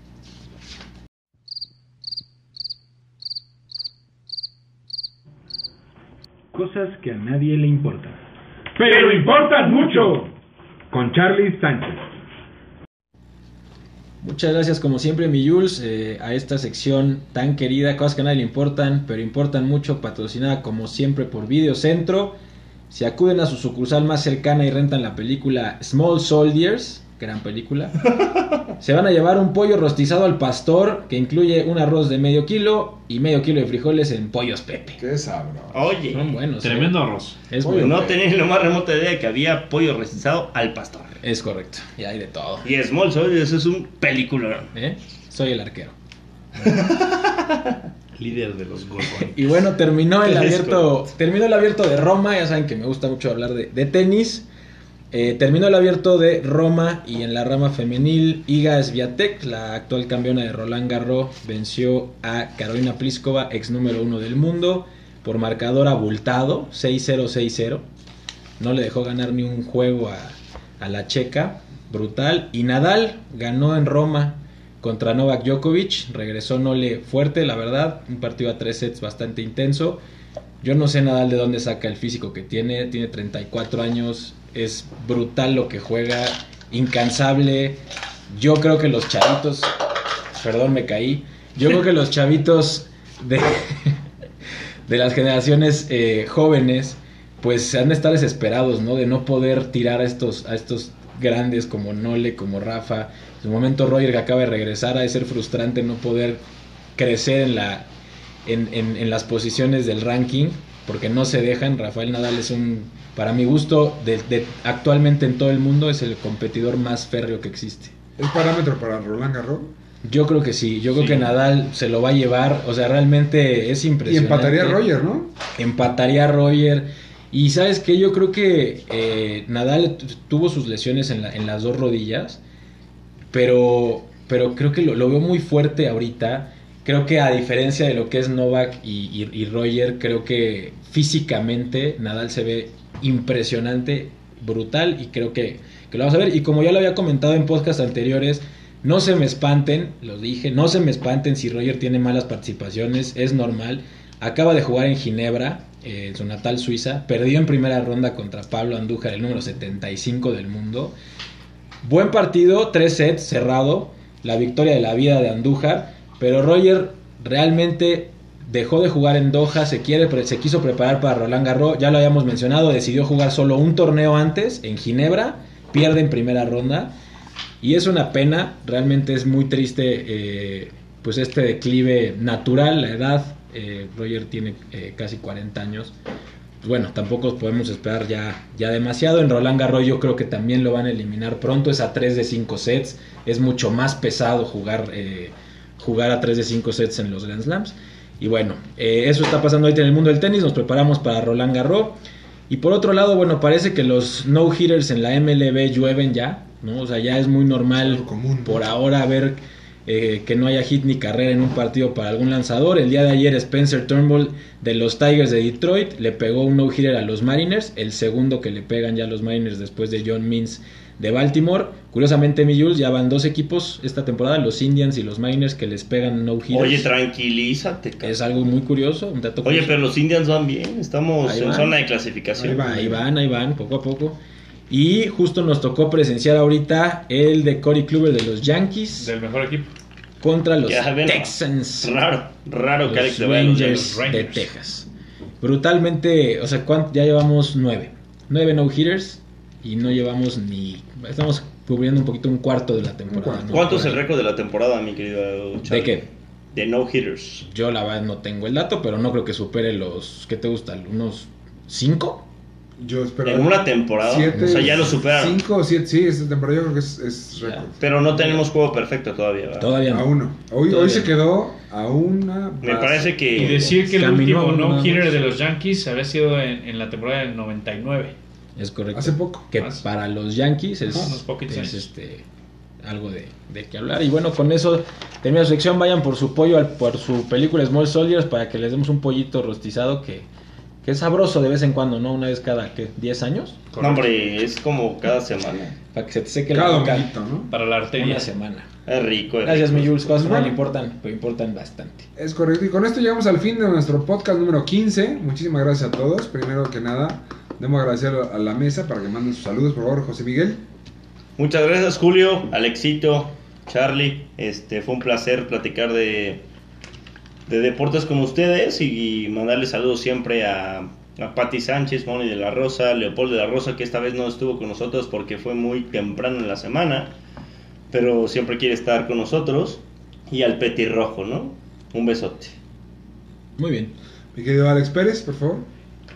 Cosas que a nadie le importan. Pero importan mucho. Con Charlie Sánchez. Muchas gracias como siempre mi Jules eh, a esta sección tan querida, cosas que a nadie le importan, pero importan mucho, patrocinada como siempre por Videocentro. Si acuden a su sucursal más cercana y rentan la película Small Soldiers, gran película, se van a llevar un pollo rostizado al pastor que incluye un arroz de medio kilo y medio kilo de frijoles en pollos Pepe. Qué sabro. Oye, Son buenos. ¿eh? Tremendo arroz. Es, Pollo bueno. no tenía lo más remota idea de que había pollo restizado al pastor. es correcto. Y hay de todo. Y Small Soldiers es un película. ¿eh? Soy el arquero. Líder de los Gorgon. Y bueno, terminó el abierto, terminó el abierto de Roma, ya saben que me gusta mucho hablar de, de tenis. Eh, terminó el abierto de Roma y en la rama femenil, Iga Swiatek, la actual campeona de Roland Garros, venció a Carolina Pliskova, ex número uno del mundo, por marcador abultado, 6-0-6-0. No le dejó ganar ni un juego a, a la checa, brutal. Y Nadal ganó en Roma contra Novak Djokovic, regresó Nole fuerte, la verdad, un partido a tres sets bastante intenso. Yo no sé Nadal de dónde saca el físico que tiene, tiene 34 años, es brutal lo que juega, incansable. Yo creo que los chavitos, perdón, me caí. Yo creo que los chavitos de, de las generaciones eh, jóvenes, pues han de estar desesperados, ¿no? De no poder tirar a estos, a estos grandes como Nole, como Rafa. En momento Roger que acaba de regresar, ha de ser frustrante no poder crecer en, la, en- en las posiciones del ranking, porque no se dejan. Rafael Nadal es un, para mi gusto, de, de- actualmente en todo el mundo es el competidor más férreo que existe. ¿Es parámetro para Roland Garros? Yo creo que sí, yo creo Sí. que Nadal se lo va a llevar, o sea, realmente es Y impresionante. empataría a Roger, ¿no? Empataría a Roger. Y sabes que yo creo que eh, Nadal tuvo sus lesiones en, la- en las dos rodillas, pero, pero creo que lo, lo veo muy fuerte ahorita. Creo que a diferencia de lo que es Novak y, y- Roger, creo que físicamente Nadal se ve impresionante, brutal y creo que, que lo vamos a ver. Y como ya lo había comentado en podcasts anteriores, no se me espanten, lo dije, no se me espanten si Roger tiene malas participaciones, es normal. Acaba de jugar en Ginebra, eh, en su natal Suiza, perdió en primera ronda contra Pablo Andújar, el número 75 del mundo. Buen partido, tres sets, cerrado, la victoria de la vida de Andújar, pero Roger realmente dejó de jugar en Doha, se, quiere, se quiso preparar para Roland Garros, ya lo habíamos mencionado, decidió jugar solo un torneo antes, en Ginebra, pierde en primera ronda, y es una pena, realmente es muy triste eh, pues este declive natural, la edad, eh, Roger tiene eh, casi 40 años, bueno, tampoco podemos esperar ya, ya demasiado. En Roland Garros yo creo que también lo van a eliminar pronto. Es a 3 de 5 sets. Es mucho más pesado jugar, jugar a 3 de 5 sets en los Grand Slams. Y bueno, eh, eso está pasando ahorita en el mundo del tenis. Nos preparamos para Roland Garros. Y por otro lado, bueno, parece que los no-hitters en la MLB llueven ya. ¿no? O sea, ya es muy normal común, por ahora ver eh, que no haya hit ni carrera en un partido para algún lanzador. El día de ayer Spencer Turnbull de los Tigers de Detroit le pegó un no-hitter a los Mariners, el segundo que le pegan ya a los Mariners después de John Means de Baltimore. Curiosamente, mi Jules, ya van dos equipos esta temporada, los Indians y los Mariners, que les pegan no-hitters. Oye, tranquilízate, cabrón. es algo muy curioso, un dato Oye, curioso. pero los Indians van bien. Estamos Ahí en van. zona de clasificación. Ahí va. Ahí van, ahí van, poco a poco. Y justo nos tocó presenciar ahorita el de Corey Kluber de los Yankees Del mejor equipo. contra los Ya, Texans. Raro, raro que Alex Rangers. Rangers. de Texas. Brutalmente, o sea, ¿cuánto? ya llevamos nueve. Nueve no-hitters y no llevamos ni... Estamos cubriendo un poquito un cuarto de la temporada. ¿no? ¿Cuánto es el récord de la temporada, mi querido Charlie? ¿De qué? De no hitters. Yo la verdad no tengo el dato, pero no creo que supere los... ¿Qué te gustan? ¿Unos cinco? Yo espero. En una temporada. Siete, o sea, ya lo superaron. Cinco o siete, sí, esta temporada yo creo que es, es récord. Pero no tenemos juego perfecto todavía, ¿verdad? Todavía no. A uno. Hoy, hoy Todavía se no. quedó a una. Me base. parece que. Y decir que el último nada no-hitter más. de los Yankees había sido en, en la temporada del 99. Es correcto. Hace poco. que para los Yankees es, Ajá, este algo de, de que hablar. Y bueno, con eso termina su sección. Vayan por su pollo, al- por su película Small Soldiers para que les demos un pollito rostizado que, que es sabroso de vez en cuando, ¿no? Una vez cada, ¿qué? ¿10 años? No, hombre, es como cada semana. Para que se te seque Cada la boca ¿no? Para la arteria. una semana. Es rico. es Gracias, rico. mi Jules. Cosas no Bueno. importan, pero importan bastante. Es correcto. Y con esto llegamos al fin de nuestro podcast número 15. Muchísimas gracias a todos. Primero que nada, debemos agradecer a la mesa para que manden sus saludos, por favor, José Miguel. Muchas gracias, Julio, Alexito, Charlie. Este, fue un placer platicar de, de deportes con ustedes y, mandarles saludos siempre a, a Patti Sánchez, Moni de la Rosa, Leopoldo de la Rosa, que esta vez no estuvo con nosotros porque fue muy temprano en la semana, pero siempre quiere estar con nosotros. Y al Petirrojo, ¿no? Un besote. Muy bien. Mi querido Alex Pérez, por favor.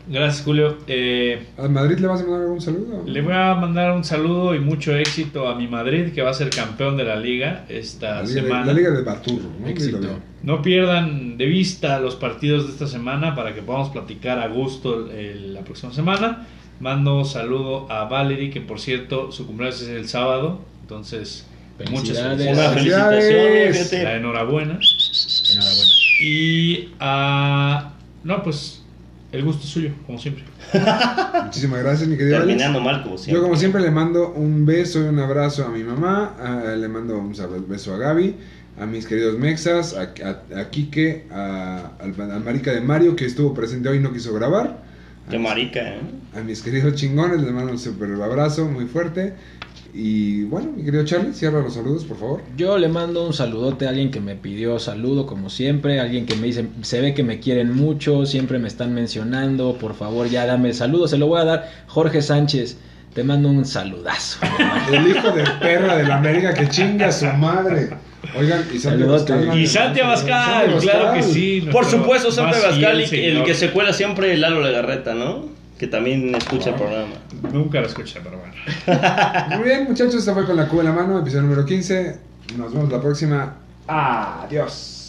Gracias, Julio. Eh, ¿A Madrid le vas a mandar algún saludo? le voy a mandar un saludo y mucho éxito a mi Madrid, que va a ser campeón de la liga esta La liga, de, semana. la liga de Baturro. ¿no? Éxito. No pierdan de vista los partidos de esta semana para que podamos platicar a gusto el- la próxima semana. Mando saludo a Valerie, que por cierto su cumpleaños es el sábado. Entonces, muchas Felicidades. Felicidades. La enhorabuena. Enhorabuena. Y a. No, pues. El gusto es suyo, como siempre. Muchísimas gracias, mi querido Alex. Terminando mal como siempre. Yo como siempre le mando un beso y un abrazo a mi mamá, a- le mando un beso a Gaby, a mis queridos Mexas, a, a, a Quique, a- al, al marica de Mario que estuvo presente hoy y no quiso grabar. Qué marica, ¿eh? A mis queridos chingones les mando un super abrazo muy fuerte. Y bueno, mi querido Charlie, cierra los saludos, por favor. Yo le mando un saludote a alguien que me pidió saludo, como siempre. Alguien que me dice, se ve que me quieren mucho, siempre me están mencionando. Por favor, ya dame el saludo. Se lo voy a dar. Jorge Sánchez, te mando un saludazo. El hijo de perra de la América que chinga a su madre. Oigan, y Santi. Abascal, Y Santi Abascal, Santi claro que sí. Por supuesto, Santo más Abascal, el que se cuela siempre, Lalo Legarreta, ¿no? Que también escucha el programa. Nunca lo escuché, pero bueno. Muy bien, muchachos, esta fue con la cuba en la mano, episodio número 15. Nos vemos la próxima. Adiós.